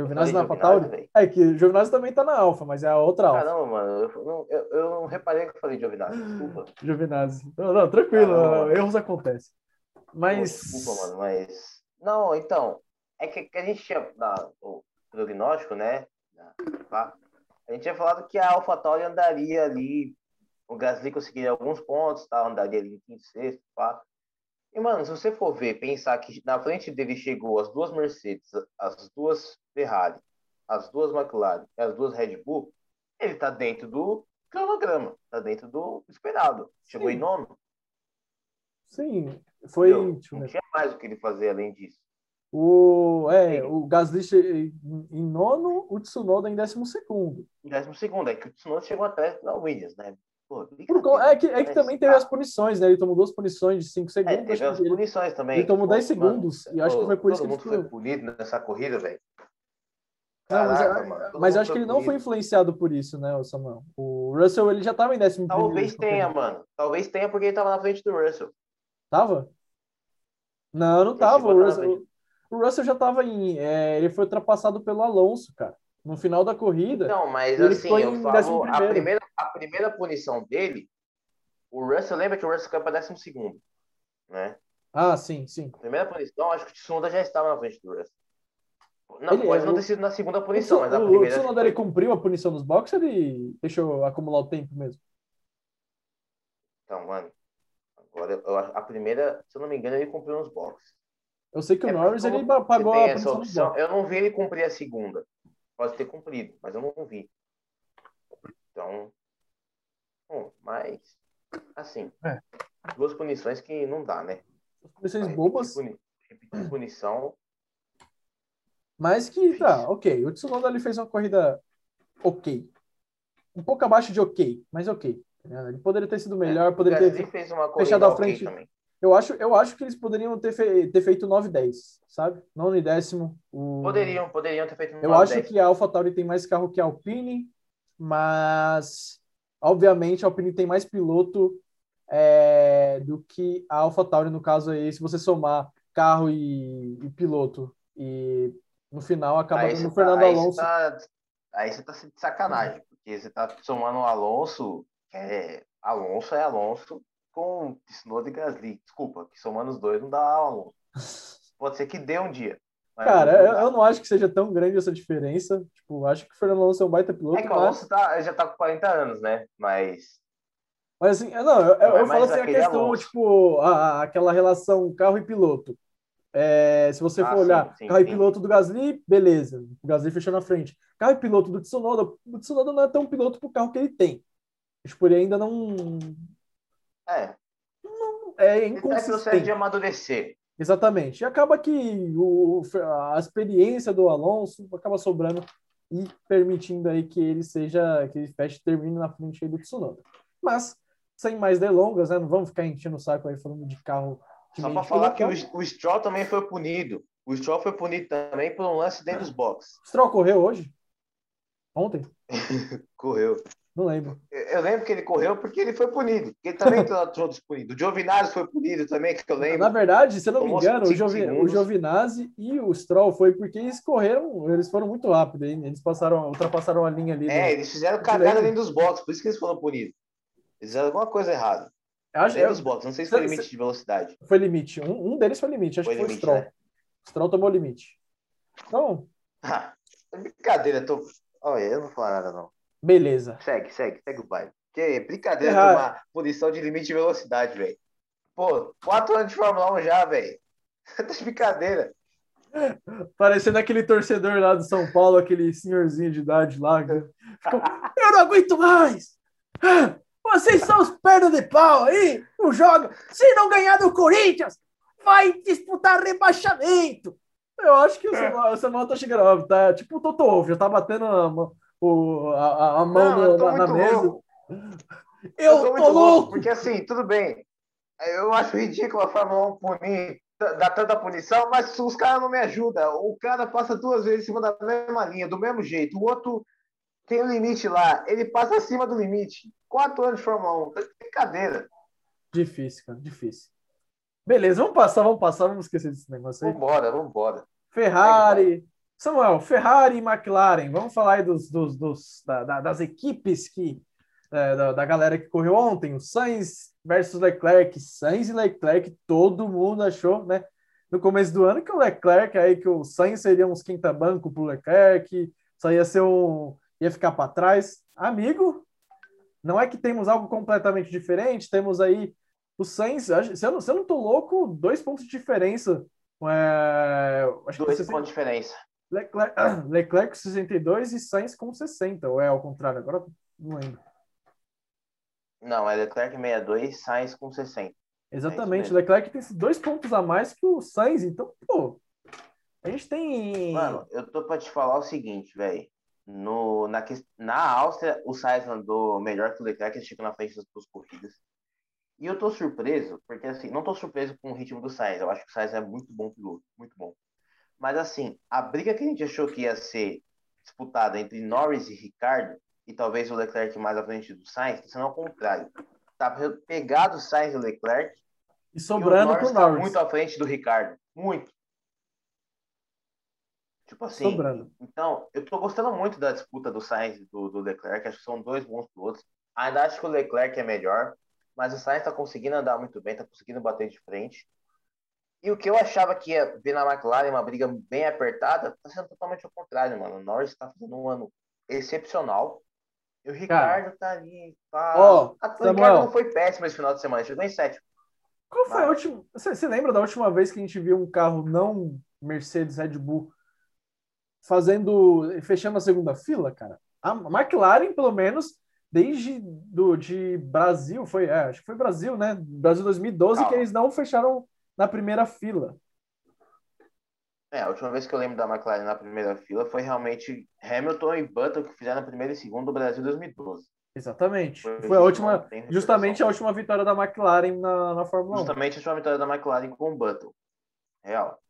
Giovinazzi na AlphaTauri? É que Giovinazzi também tá na Alfa, mas é a outra Alfa. Caramba, mano, eu não, eu, eu não reparei que eu falei Giovinazzi, desculpa. *gasps* Giovinazzi. Não, não tranquilo, Caramba, erros acontecem. Mas... Desculpa, mano, mas... Não, então, é que, que a gente tinha na, o prognóstico, né? A gente tinha falado que a AlphaTauri andaria ali, o Gasly conseguiria alguns pontos, tá? andaria ali em quinto, sexto, pá. E, mano, se você for ver, pensar que na frente dele chegou as duas Mercedes, as duas Ferrari, as duas McLaren e as duas Red Bull, ele tá dentro do cronograma, tá dentro do esperado. Chegou Sim. em nono. Sim, foi. Não, não tinha mais o que ele fazer além disso. O, é, o Gasly em nono, o Tsunoda em décimo segundo. Em décimo segundo, é que o Tsunoda chegou atrás da Williams, né? Pô, é que, é que também teve as punições, né? Ele tomou duas punições de 5 segundos. É, teve as punições também. Ele tomou 10 segundos. Mano, e acho que foi por isso que ele foi punido nessa corrida, velho. Caraca, mas, mas acho que ele não foi influenciado por isso, né, o Samuel? O Russell, ele já tava em décimo Talvez tenha, mano. Talvez tenha porque ele tava na frente do Russell. Tava? Não, não tava. O Russell, o Russell já tava em... É, ele foi ultrapassado pelo Alonso, cara no final da corrida. Não, mas assim, eu falo, a primeira, a primeira punição dele, o Russell, lembra que o Russell caiu para décimo segundo, né? Ah, sim, sim. A primeira punição, acho que o Tsunoda já estava na frente do Russell. Não, ele, pode é não ter sido na segunda punição, o, mas a o, primeira... O Tsunoda, ele cumpriu a punição nos boxes ou ele deixou acumular o tempo mesmo? Então, mano, agora, eu, a primeira, se eu não me engano, ele cumpriu nos boxes. Eu sei que o é, Norris, ele pagou a punição opção, Eu não vi ele cumprir a segunda pode ter cumprido, mas eu não vi. Então, bom, mas assim, é. duas punições que não dá, né? Punições bobas. Puni, repetir punição. Mas que tá, ok. O Tsunoda ele fez uma corrida ok. Um pouco abaixo de ok, mas ok. Ele poderia ter sido melhor, é, poderia ter fechado à frente. Okay eu acho, eu acho que eles poderiam ter, fe ter feito 9 10, sabe? Nono e décimo. O... Poderiam, poderiam ter feito 9 Eu acho 10. que a AlphaTauri tem mais carro que a Alpine, mas obviamente a Alpine tem mais piloto é, do que a AlphaTauri no caso aí, se você somar carro e, e piloto e no final acaba aí dando o Fernando tá, Alonso. Tá, aí você tá de sacanagem, porque você tá somando o Alonso, é Alonso é Alonso, com Tsunoda e Gasly. Desculpa, que somando os dois não dá Alonso. *laughs* Pode ser que dê um dia. Cara, eu, eu, não acho que seja tão grande essa diferença. Tipo, acho que o Fernando Alonso é um baita piloto. É que o Alonso mas... tá, já tá com 40 anos, né? Mas. Mas assim, não, eu, não eu falo assim a questão, Alonso. tipo, a, aquela relação carro e piloto. É, se você for ah, olhar sim, sim, carro sim. e piloto do Gasly, beleza. O Gasly fechou na frente. Carro e piloto do Tsunoda, o Tsunoda não é tão piloto pro carro que ele tem. Tipo, ele ainda não, é. Não, é inconsistente. É de amadurecer. Exatamente. E acaba que o, a experiência do Alonso acaba sobrando e permitindo aí que ele seja, que ele feche termine na frente aí do Tsunoda. Mas, sem mais delongas, né? Não vamos ficar enchendo o saco aí falando de carro. Só para falar que o, o Stroll também foi punido. O Stroll foi punido também por um lance dentro dos boxes. O Stroll correu hoje? Ontem? *laughs* correu. Não lembro. Eu lembro que ele correu porque ele foi punido. Ele também *laughs* todos punidos. O Giovinazzi foi punido também, que eu lembro. Na verdade, se eu não me engano, o, Giovi, o Giovinazzi e o Stroll foi porque eles correram, eles foram muito rápido, hein? eles passaram, ultrapassaram a linha ali. É, do... eles fizeram cagada dentro dos boxes, por isso que eles foram punidos. Eles fizeram alguma coisa errada. Acho, dentro dos boxes, não sei se foi limite de velocidade. Foi limite. Um, um deles foi limite, acho foi que foi limite, o Stroll. Né? O Stroll tomou limite. Então. Ah, *laughs* brincadeira, tô. Olha, eu não vou falar nada, não. Beleza. Segue, segue, segue o baile. Que brincadeira de uma punição de limite de velocidade, velho. Pô, quatro anos de Fórmula 1 já, velho. *laughs* tá de brincadeira. Parecendo aquele torcedor lá do São Paulo, aquele senhorzinho de idade lá. Ficou, eu não aguento mais! Vocês são os pernas de pau aí! Não joga! Se não ganhar do Corinthians, vai disputar rebaixamento! Eu acho que o Samuel tá chegando, tá tipo o Toto já tá batendo o, a, a mão não, no, na, mesa. Eu, eu tô, tô louco. louco! Porque assim, tudo bem. Eu acho ridículo a Fórmula 1 punir, dar tanta punição, mas os caras não me ajudam. O cara passa duas vezes em cima da mesma linha, do mesmo jeito. O outro tem um limite lá, ele passa acima do limite. Quatro anos de Fórmula 1, tá brincadeira. Difícil, cara, difícil. Beleza, vamos passar, vamos passar, vamos esquecer desse negócio aí. Vambora, vambora. Ferrari. Samuel, Ferrari e McLaren. Vamos falar aí dos, dos, dos da, da, das equipes que. É, da, da, galera que correu ontem, o Sainz versus Leclerc, Sainz e Leclerc, todo mundo achou, né? No começo do ano que o Leclerc aí que o Sainz seria uns quinta banco pro Leclerc, só ia ser um ia ficar para trás. Amigo, não é que temos algo completamente diferente, temos aí o Sainz, se eu não, se eu não tô louco, dois pontos de diferença. É, acho dois pontos de diferença. *clears throat* Leclerc, Leclerc 62 e Sainz com 60, ou é ao contrário? Agora não lembro. Não, é Leclerc 62, Sainz com 60. Exatamente, é Leclerc tem dois pontos a mais que o Sainz, então, pô, a gente tem. Mano, eu tô pra te falar o seguinte, velho. Na, na Áustria, o Sainz andou melhor que o Leclerc, ele chegou na frente das duas corridas. E eu tô surpreso, porque assim, não tô surpreso com o ritmo do Sainz. Eu acho que o Sainz é muito bom piloto. Mas assim, a briga que a gente achou que ia ser disputada entre Norris e Ricardo, e talvez o Leclerc mais à frente do Sainz, sendo ao contrário. Tá pegado o Sainz e o Leclerc. E sobrando para o Norris. Tá muito à frente do Ricardo. Muito. Tipo assim. Sobrando. Então, eu tô gostando muito da disputa do Sainz e do, do Leclerc. Acho que são dois bons pilotos. Ainda acho que o Leclerc é melhor. Mas o Sainz está conseguindo andar muito bem, está conseguindo bater de frente. E o que eu achava que ia ver na McLaren uma briga bem apertada, está sendo totalmente ao contrário, mano. O Norris está fazendo um ano excepcional. E o Ricardo Cara, tá ali. Tá... Oh, o Samuel, Ricardo não foi péssimo esse final de semana, chegou em sétimo. Qual foi Mas... a última. Você, você lembra da última vez que a gente viu um carro não Mercedes Red Bull fazendo. fechando a segunda fila, cara? A McLaren, pelo menos, desde do, de Brasil, foi, é, acho que foi Brasil, né? Brasil 2012, Calma. que eles não fecharam na primeira fila. É, a última vez que eu lembro da McLaren na primeira fila foi realmente Hamilton e Button que fizeram a primeira e segunda do Brasil 2012. Exatamente. Foi, foi a última, justamente a última vitória da McLaren na, na Fórmula 1. Justamente a última vitória da McLaren com o Button. Real.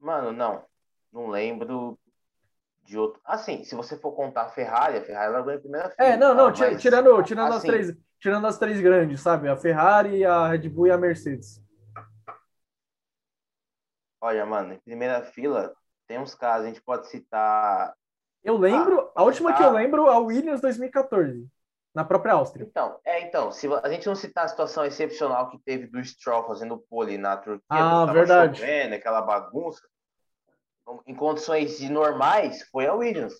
Mano, não. Não lembro de outro. Assim, se você for contar a Ferrari, a Ferrari largou em primeira fila. É, não, não, mas... tirando, tirando, assim, as três, tirando as três grandes, sabe? A Ferrari, a Red Bull e a Mercedes. Olha, mano, em primeira fila tem uns casos, a gente pode citar. Eu lembro, ah, a última citar... que eu lembro, a Williams 2014, na própria Áustria. Então, é, então, se a gente não citar a situação excepcional que teve do Stroll fazendo pole na Turquia, ah, verdade. Chovendo, aquela bagunça, em condições normais, foi a Williams.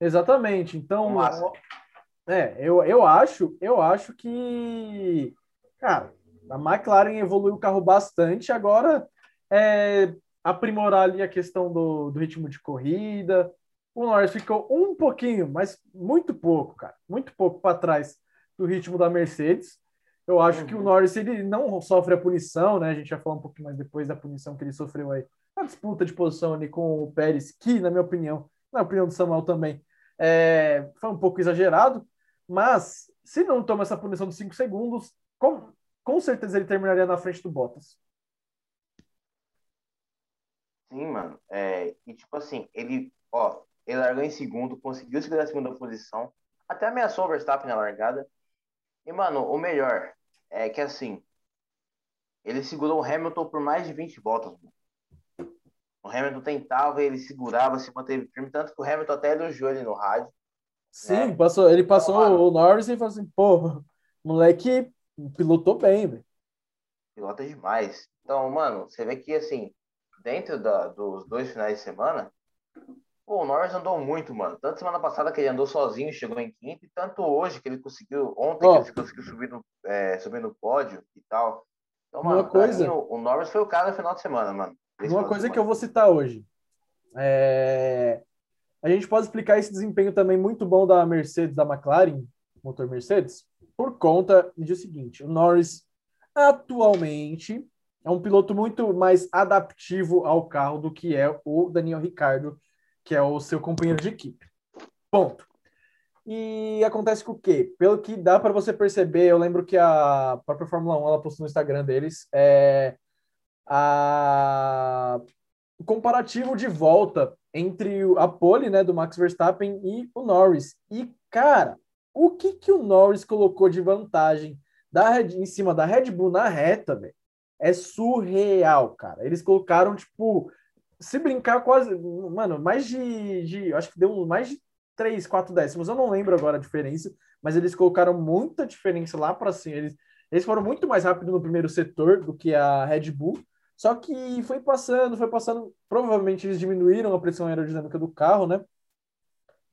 Exatamente. Então, é, eu, eu acho, eu acho que, cara, a McLaren evoluiu o carro bastante. Agora é aprimorar ali a questão do, do ritmo de corrida. O Norris ficou um pouquinho, mas muito pouco, cara, muito pouco para trás do ritmo da Mercedes. Eu acho uhum. que o uhum. Norris ele não sofre a punição, né? A gente vai falar um pouquinho mais depois da punição que ele sofreu aí uma disputa de posição ali com o Pérez, que, na minha opinião, na opinião do Samuel também, é, foi um pouco exagerado, mas se não toma essa punição de 5 segundos, com, com certeza ele terminaria na frente do Bottas. Sim, mano. É, e tipo assim, ele, ó, ele largou em segundo, conseguiu segurar a segunda posição, até ameaçou o Verstappen na largada. E, mano, o melhor é que assim, ele segurou o Hamilton por mais de 20 voltas. Mano. O Hamilton tentava, ele segurava, se manteve firme, tanto que o Hamilton até elogiou ele no rádio. Sim, né? passou, ele passou então, o Norris e falou assim, pô, moleque pilotou bem, velho. Pilota demais. Então, mano, você vê que, assim, dentro da, dos dois finais de semana, pô, o Norris andou muito, mano. Tanto semana passada que ele andou sozinho, chegou em quinto, e tanto hoje que ele conseguiu, ontem oh. que ele conseguiu subir no, é, subir no pódio e tal. Então, mano, Uma coisa... Mim, o, o Norris foi o cara no final de semana, mano. Uma coisa que eu vou citar hoje. É... A gente pode explicar esse desempenho também muito bom da Mercedes, da McLaren, motor Mercedes, por conta de o seguinte: o Norris atualmente é um piloto muito mais adaptivo ao carro do que é o Daniel Ricardo, que é o seu companheiro de equipe. Ponto. E acontece com o quê? Pelo que dá para você perceber, eu lembro que a própria Fórmula 1 ela postou no Instagram deles é, a, o comparativo de volta entre a pole né, do Max Verstappen e o Norris. E, cara, o que, que o Norris colocou de vantagem da Red, em cima da Red Bull na reta, velho? É surreal, cara. Eles colocaram, tipo, se brincar quase, mano, mais de, de acho que deu mais de 3, 4 décimos, eu não lembro agora a diferença, mas eles colocaram muita diferença lá para cima. Eles, eles foram muito mais rápido no primeiro setor do que a Red Bull, só que foi passando, foi passando. Provavelmente eles diminuíram a pressão aerodinâmica do carro, né?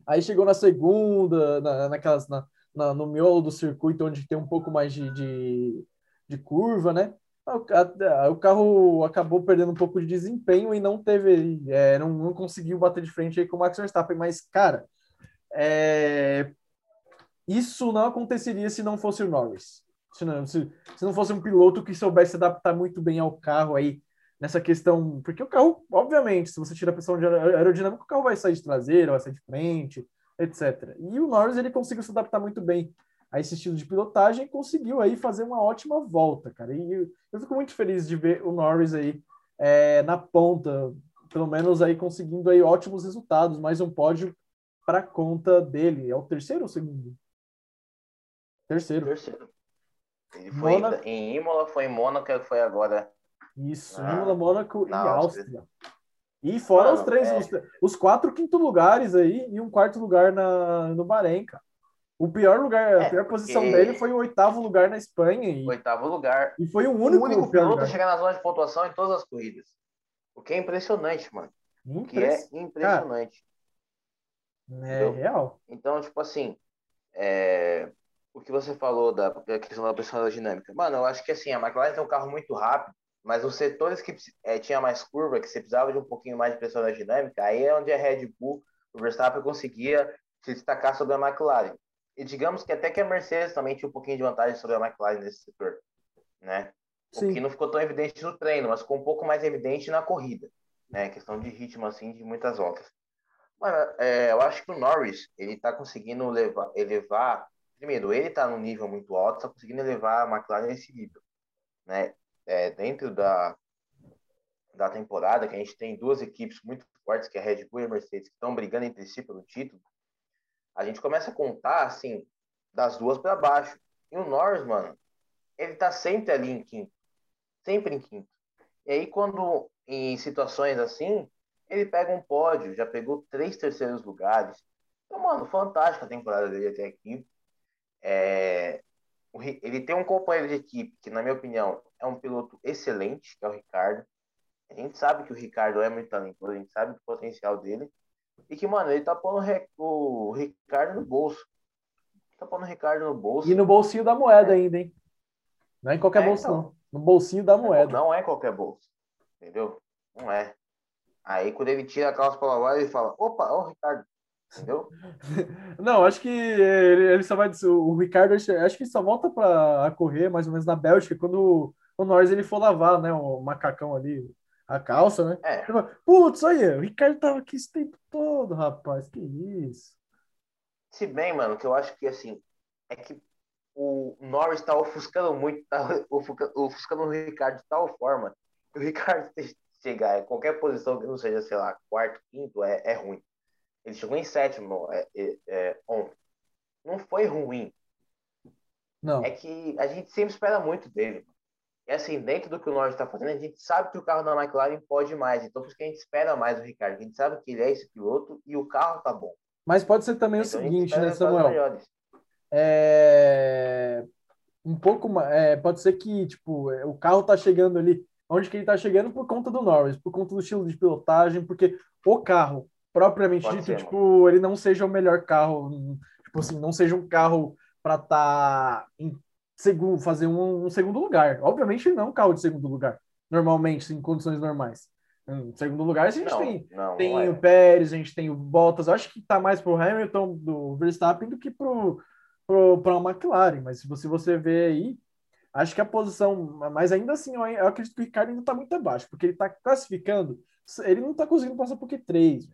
Aí chegou na segunda, na, naquelas, na, na, no miolo do circuito, onde tem um pouco mais de, de, de curva, né? O carro acabou perdendo um pouco de desempenho e não teve, é, não, não, conseguiu bater de frente aí com o Max Verstappen, mas, cara, é, isso não aconteceria se não fosse o Norris. Se não, se, se não fosse um piloto que soubesse adaptar muito bem ao carro aí, nessa questão, porque o carro, obviamente, se você tira a pressão aerodinâmica, o carro vai sair de traseira, vai sair de frente, etc. E o Norris, ele conseguiu se adaptar muito bem a esse estilo de pilotagem, conseguiu aí fazer uma ótima volta, cara. E eu, eu fico muito feliz de ver o Norris aí é, na ponta, pelo menos aí conseguindo aí ótimos resultados, mais um pódio para conta dele. É o terceiro ou segundo? Terceiro. Terceiro. Foi em Imola, foi em Mônaco, foi agora. Isso, na, Imola, Mônaco e Áustria. Áustria. E fora Mano, os três, é... os, os, quatro quinto lugares aí e um quarto lugar na, no Bahrein, cara. O pior lugar, é, a pior posição dele foi o oitavo lugar na Espanha. E, oitavo lugar. E foi o único, o único piloto a chegar na zona de pontuação em todas as corridas. O que é impressionante, mano. O que é impressionante. Cara, é real. Então, tipo assim, é, o que você falou da, da questão da pressão dinâmica. Mano, eu acho que assim, a McLaren tem um carro muito rápido, mas os setores que é, tinha mais curva, que você precisava de um pouquinho mais de pressão dinâmica, aí é onde a Red Bull, o Verstappen conseguia se destacar sobre a McLaren. E digamos que até que a Mercedes também tinha um pouquinho de vantagem sobre a McLaren nesse setor, né? O Sim. que não ficou tão evidente no treino, mas ficou um pouco mais evidente na corrida, né? Questão de ritmo, assim, de muitas voltas. Mas é, eu acho que o Norris, ele tá conseguindo levar, elevar... Primeiro, ele tá num nível muito alto, tá conseguindo elevar a McLaren nesse nível, né? É, dentro da, da temporada, que a gente tem duas equipes muito fortes, que é a Red Bull e a Mercedes, que estão brigando entre si pelo título, a gente começa a contar, assim, das duas para baixo. E o Norris, mano, ele tá sempre ali em quinto. Sempre em quinto. E aí, quando em situações assim, ele pega um pódio, já pegou três terceiros lugares. Então, mano, fantástica a temporada dele até aqui. É... Ele tem um companheiro de equipe que, na minha opinião, é um piloto excelente, que é o Ricardo. A gente sabe que o Ricardo é muito talentoso, a gente sabe do potencial dele. E que, mano, ele tá pondo o Ricardo no bolso. Tá pondo o Ricardo no bolso. E no bolsinho da moeda é. ainda, hein? Não é em qualquer é, bolso, então. não. No bolsinho da moeda. Não é qualquer bolso. Entendeu? Não é. Aí quando ele tira a calça pra lavar, ele fala: opa, ó o Ricardo. Entendeu? *laughs* Não, acho que ele, ele só vai. O Ricardo, acho que só volta para correr mais ou menos na Bélgica quando o Norris ele for lavar, né? O macacão ali, a calça, né? É. Putz, olha, o Ricardo tava aqui esse tempo todo, rapaz. Que isso? Se bem, mano, que eu acho que assim, é que o Norris tá ofuscando muito, tá *laughs* ofuscando o Ricardo de tal forma que o Ricardo *laughs* chegar em qualquer posição que não seja, sei lá, quarto, quinto, é, é ruim. Ele chegou em sétimo é, é, é, ontem. Não foi ruim. Não. É que a gente sempre espera muito dele. E assim, dentro do que o Norris está fazendo, a gente sabe que o carro da McLaren pode mais. Então, por isso que a gente espera mais o Ricardo. A gente sabe que ele é esse piloto e o carro tá bom. Mas pode ser também então, o seguinte, né, Samuel? É... Um pouco mais. É, pode ser que, tipo, o carro tá chegando ali. Onde que ele tá chegando por conta do Norris, por conta do estilo de pilotagem, porque o carro, propriamente pode dito, ser, tipo, mano. ele não seja o melhor carro. Tipo assim, não seja um carro para estar tá em segundo, fazer um, um, segundo lugar. Obviamente não um carro de segundo lugar, normalmente, em condições normais. Em segundo lugar, a gente não, tem, não, tem não é. o Pérez, a gente tem o Bottas. acho que está mais para o Hamilton do Verstappen do que para a McLaren. Mas se você, você ver aí, acho que a posição. Mas ainda assim, eu, eu acredito que o Ricardo ainda está muito abaixo, porque ele está classificando, ele não está conseguindo passar por Q3.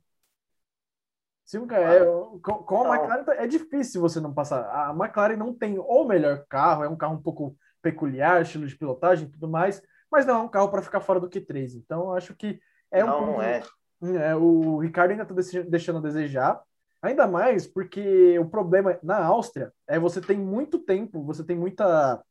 Se um, é, com, com a McLaren tá, é difícil você não passar. A McLaren não tem o melhor carro, é um carro um pouco peculiar, estilo de pilotagem e tudo mais, mas não é um carro para ficar fora do Q3. Então, acho que é não, um. Não, é. é. O Ricardo ainda está deixando a desejar. Ainda mais porque o problema na Áustria é você tem muito tempo, você tem muita.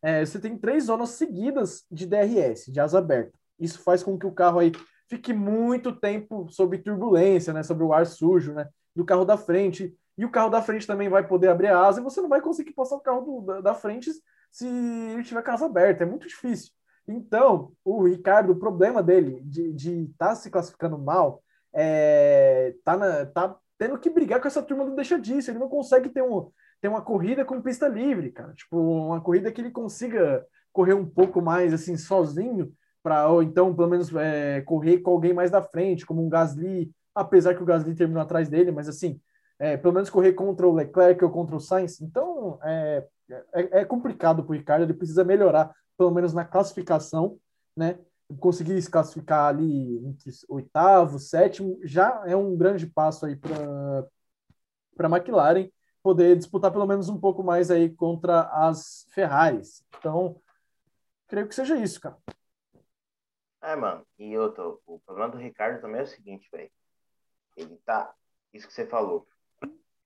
É, você tem três zonas seguidas de DRS, de asa aberta. Isso faz com que o carro aí fique muito tempo sob turbulência, né? Sobre o ar sujo, né? Do carro da frente. E o carro da frente também vai poder abrir a asa e você não vai conseguir passar o carro do, da, da frente se ele tiver casa aberta. É muito difícil. Então, o Ricardo, o problema dele de estar tá se classificando mal é tá, na, tá tendo que brigar com essa turma do deixa disso. Ele não consegue ter, um, ter uma corrida com pista livre, cara. Tipo, uma corrida que ele consiga correr um pouco mais assim sozinho para ou então pelo menos é, correr com alguém mais da frente, como um Gasly, apesar que o Gasly terminou atrás dele, mas assim, é, pelo menos correr contra o Leclerc ou contra o Sainz. Então é, é, é complicado para o Ricardo, ele precisa melhorar, pelo menos na classificação, né? Conseguir se classificar ali entre oitavo, sétimo, já é um grande passo aí para para a McLaren poder disputar pelo menos um pouco mais aí contra as Ferraris. Então, creio que seja isso, cara. É, mano, e outro, o problema do Ricardo também é o seguinte, velho. Ele tá. Isso que você falou.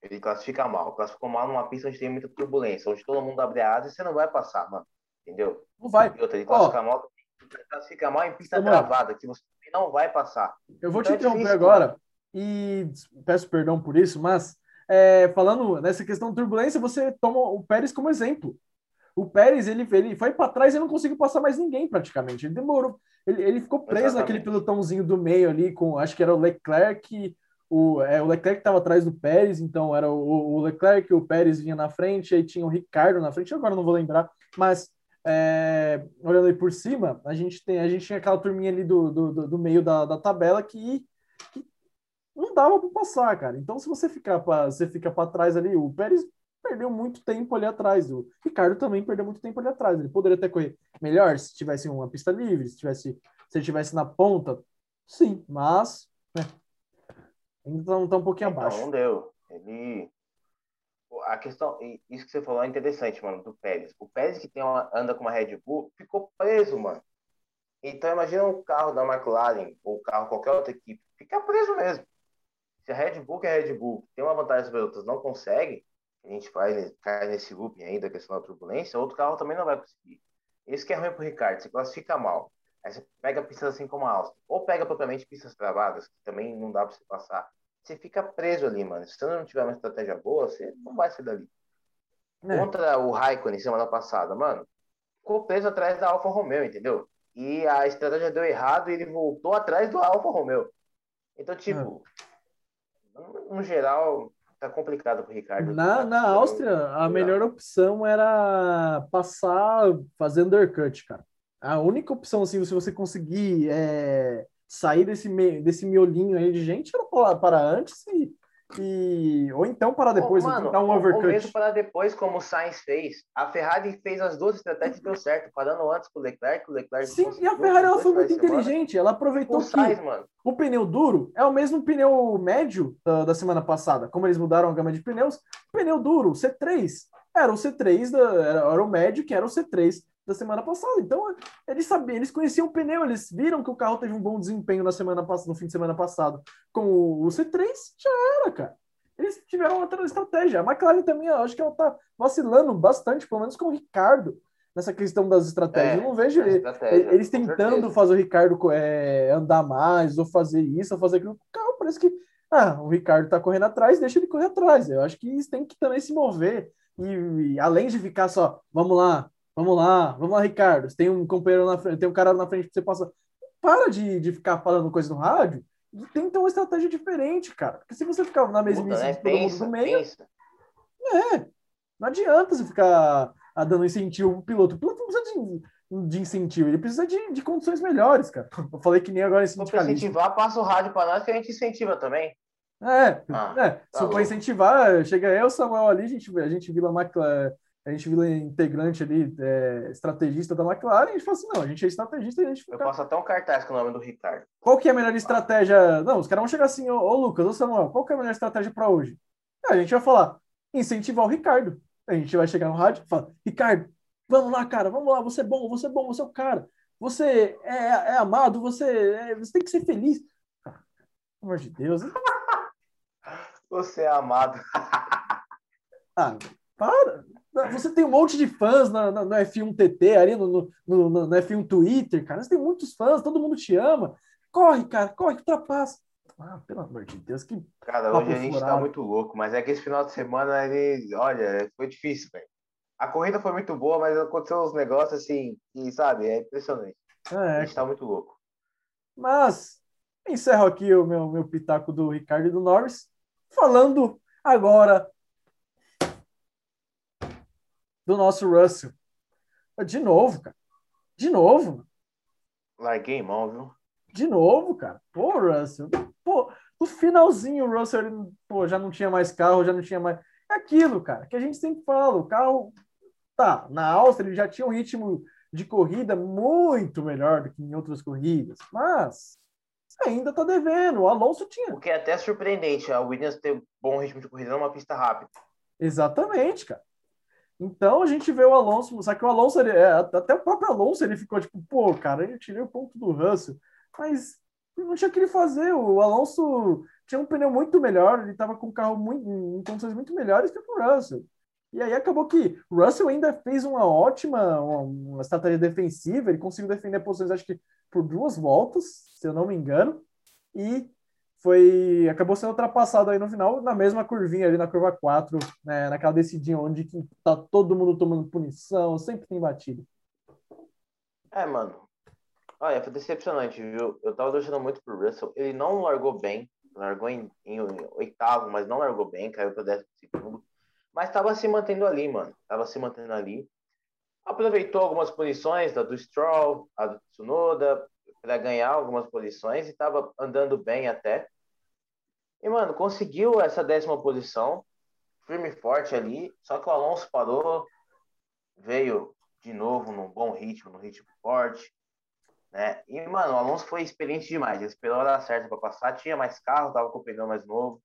Ele classifica mal. Classificou mal numa pista onde tem muita turbulência, onde todo mundo abre a asa e você não vai passar, mano. Entendeu? Não vai. E outra, ele classifica, oh. mal, classifica mal em pista travada, que você não vai passar. Eu vou então te é interromper difícil, agora mano. e peço perdão por isso, mas é, falando nessa questão de turbulência, você toma o Pérez como exemplo. O Pérez, ele, ele foi para trás e não conseguiu passar mais ninguém praticamente. Ele demorou. Ele, ele ficou preso Exatamente. naquele pelotãozinho do meio ali, com acho que era o Leclerc, o, é, o Leclerc estava atrás do Pérez, então era o, o Leclerc, o Pérez vinha na frente, aí tinha o Ricardo na frente, agora não vou lembrar, mas é, olhando aí por cima, a gente tem a gente tinha aquela turminha ali do, do, do meio da, da tabela que, que não dava para passar, cara. Então, se você ficar para você fica para trás ali, o Pérez perdeu muito tempo ali atrás. O Ricardo também perdeu muito tempo ali atrás. Ele poderia ter corrido melhor se tivesse uma pista livre, se tivesse se ele tivesse na ponta, sim, mas né, ainda está tá um pouquinho então, abaixo. Não deu. Ele a questão, isso que você falou é interessante, mano, do Pérez. O Pérez que tem uma, anda com uma Red Bull ficou preso, mano. Então imagina um carro da McLaren ou carro qualquer outra equipe, fica preso mesmo. Se a Red Bull que é a Red Bull tem uma vantagem sobre outras não consegue, a gente vai cai nesse loop ainda, questão da turbulência, outro carro também não vai conseguir. Esse que é ruim pro Ricardo, se classifica mal. Aí você pega pistas assim como a Áustria, ou pega propriamente pistas travadas, que também não dá para você passar. Você fica preso ali, mano. Se você não tiver uma estratégia boa, você não vai sair dali. É. Contra o Raikkonen semana passada, mano, ficou preso atrás da Alfa Romeo, entendeu? E a estratégia deu errado e ele voltou atrás do Alfa Romeo. Então, tipo, é. no geral, tá complicado pro Ricardo. Na, na Áustria, a melhor opção era passar fazendo undercut, cara. A única opção, assim, se você conseguir é, sair desse, desse miolinho aí de gente, era para, para antes e, e, ou então para depois, mano, dar um overcut. Ou mesmo para depois, como o Sainz fez. A Ferrari fez as duas estratégias e deu certo, parando antes com o Leclerc, o Leclerc Sim, e a Ferrari ela foi muito inteligente, semana. ela aproveitou o que Sainz, o pneu duro é o mesmo pneu médio da, da semana passada, como eles mudaram a gama de pneus, pneu duro, C3, era o C3, da, era, era o médio que era o C3 da semana passada. Então, eles sabiam, eles conheciam o pneu, eles viram que o carro teve um bom desempenho na semana passada, no fim de semana passado. Com o C3, já era, cara. Eles tiveram outra estratégia. A McLaren também, eu acho que ela tá vacilando bastante, pelo menos com o Ricardo, nessa questão das estratégias. É, eu não vejo ele, eles tentando fazer o Ricardo é, andar mais, ou fazer isso, ou fazer aquilo. O carro parece que, ah, o Ricardo tá correndo atrás, deixa ele correr atrás. Eu acho que eles têm que também se mover. E, e além de ficar só, vamos lá, Vamos lá, vamos lá, Ricardo. Tem um companheiro na frente, tem um cara na frente que você passa. Para de, de ficar falando coisa no rádio tenta uma estratégia diferente, cara. Porque se você ficar na mesma né? todo mundo meio. Pensa. É. Não adianta você ficar ah, dando incentivo pro piloto. O piloto não precisa de, de incentivo, ele precisa de, de condições melhores, cara. Eu falei que nem agora esse Se incentivar, passa o rádio para nós que a gente incentiva também. É, ah, é. Tá se for incentivar, chega eu, Samuel ali, a gente, a gente vira uma a gente vira integrante ali, é, estrategista da McLaren, a gente fala assim, não, a gente é estrategista e a gente Eu posso até um cartaz com o nome do Ricardo. Qual que é a melhor estratégia? Não, os caras vão chegar assim, ô, ô Lucas, ô Samuel, qual que é a melhor estratégia para hoje? A gente vai falar, incentivar o Ricardo. A gente vai chegar no rádio e falar, Ricardo, vamos lá, cara, vamos lá, você é bom, você é bom, você é o cara. Você é, é amado, você, é, você tem que ser feliz. Pelo amor de Deus. *laughs* Você é amado. ah, para. Você tem um monte de fãs na, na, no F1 TT, ali no, no, no, no, F1 Twitter, cara. Você tem muitos fãs, todo mundo te ama. Corre, cara, corre, ultrapassa. Ah, pelo amor de Deus, que. Cara, hoje a gente tá furado. tá muito louco, mas é que esse final de semana ele, olha, foi difícil, velho. A corrida foi muito boa, mas aconteceu uns negócios assim, que, sabe, é impressionante. É. A gente tá muito louco. Mas, encerro aqui o meu, meu pitaco do Ricardo e do Norris, falando agora do nosso Russell. De novo, cara. De novo. Larguei mão, viu? De novo, cara. Pô, Russell. Pô, no finalzinho, o Russell ele, pô, já não tinha mais carro, já não tinha mais. É aquilo, cara, que a gente sempre fala. O carro. Tá, na Áustria ele já tinha um ritmo de corrida muito melhor do que em outras corridas, mas ainda tá devendo. O Alonso tinha. O que é até surpreendente, a Williams ter bom ritmo de corrida numa pista rápida. Exatamente, cara. Então a gente vê o Alonso, só que o Alonso, ele, é, até o próprio Alonso, ele ficou tipo, pô, cara, eu tirei o ponto do Russell, mas não tinha o que ele fazer. O Alonso tinha um pneu muito melhor, ele estava com um carro muito, em condições muito melhores que o Russell. E aí acabou que o Russell ainda fez uma ótima uma, uma estratégia defensiva, ele conseguiu defender posições, acho que por duas voltas, se eu não me engano, e foi acabou sendo ultrapassado aí no final, na mesma curvinha ali na curva 4, né, naquela decidinha onde tá todo mundo tomando punição, sempre tem batida. É, mano. Olha, foi decepcionante, viu? Eu tava torcendo muito pro Russell. Ele não largou bem, largou em, em oitavo, mas não largou bem, caiu pro décimo segundo. Mas tava se mantendo ali, mano. Tava se mantendo ali. Aproveitou algumas punições, da do Stroll, a do Tsunoda, para ganhar algumas posições e tava andando bem até. E, mano, conseguiu essa décima posição, firme e forte ali, só que o Alonso parou, veio de novo num bom ritmo, num ritmo forte, né? E, mano, o Alonso foi experiente demais, ele esperou a hora certa para passar, tinha mais carro, tava com o pneu mais novo,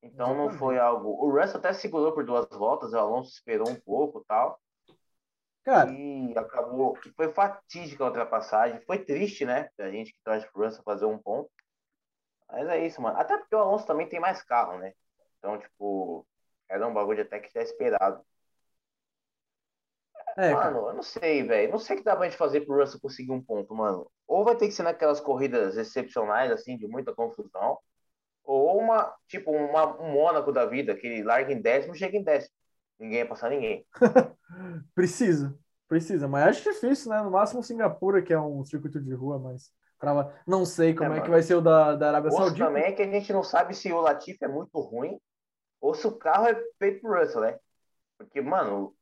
então não foi algo... O Russell até segurou por duas voltas, o Alonso esperou um pouco tal, Cara. E acabou. Foi fatídica a ultrapassagem. Foi triste, né? A gente que torce pro Russell fazer um ponto. Mas é isso, mano. Até porque o Alonso também tem mais carro, né? Então, tipo, era um bagulho até que já esperado. É, mano, eu não sei, velho. Não sei o que dá pra gente fazer pro Russell conseguir um ponto, mano. Ou vai ter que ser naquelas corridas excepcionais, assim, de muita confusão. Ou uma, tipo, uma, um Mônaco da vida, que ele larga em décimo e chega em décimo. Ninguém ia passar ninguém. *laughs* precisa, precisa. Mas acho difícil, né? No máximo Singapura, que é um circuito de rua, mas Trava... Não sei como é, é que vai ser o da, da Arábia Saudita. também é que a gente não sabe se o Latif é muito ruim ou se o carro é feito pro Russell, né? Porque, mano,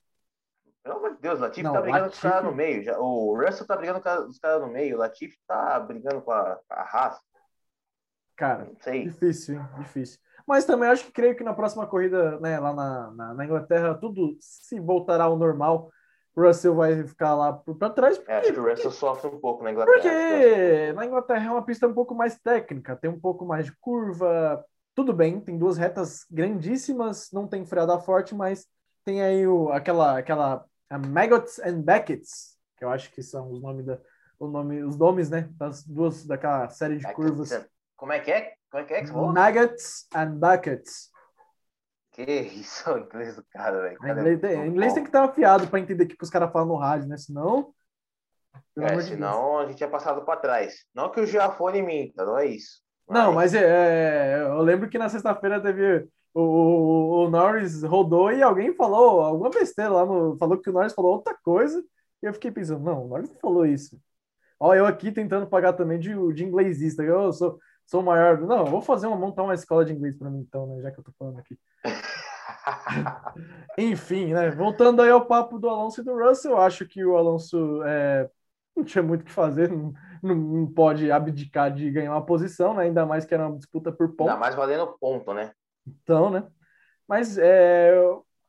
pelo amor de Deus, o Latif não, tá brigando Latifi... com os caras no meio. Já, o Russell tá brigando com os caras no meio, o Latif tá brigando com a, a raça. Cara, difícil, hein? Difícil. Mas também acho que creio que na próxima corrida, né, lá na, na, na Inglaterra, tudo se voltará ao normal Russell vai ficar lá para trás. Porque, é, acho que o Russell sofre um pouco na Inglaterra. Porque na Inglaterra é uma pista um pouco mais técnica, tem um pouco mais de curva. Tudo bem, tem duas retas grandíssimas, não tem freada forte, mas tem aí o, aquela, aquela Maggots and Beckett's, que eu acho que são os nomes da, o nome, os nomes, né, das duas daquela série de curvas. Como é que é? Como é que é Maggots and Buckets. Que isso, o inglês do cara, velho. Inglês, é, inglês tem que estar afiado para entender o que os caras falam no rádio, né? Senão. É, senão a gente é passado para trás. Não que o Giafone minta, não é isso. Mas... Não, mas é, é, eu lembro que na sexta-feira teve. O, o, o, Norris rodou e alguém falou alguma besteira lá no. Falou que o Norris falou outra coisa. E eu fiquei pensando, não, o Norris não falou isso. Ó, eu aqui tentando pagar também de, de inglesista. Eu sou, sou maior. Não, vou fazer uma, montar uma escola de inglês para mim, então, né? Já que eu tô falando aqui. *laughs* Enfim, né? Voltando aí ao papo do Alonso e do Russell, eu acho que o Alonso é, não tinha muito o que fazer, não, não, pode abdicar de ganhar uma posição, né? Ainda mais que era uma disputa por ponto. Ainda mais valendo ponto, né? Então, né? Mas é,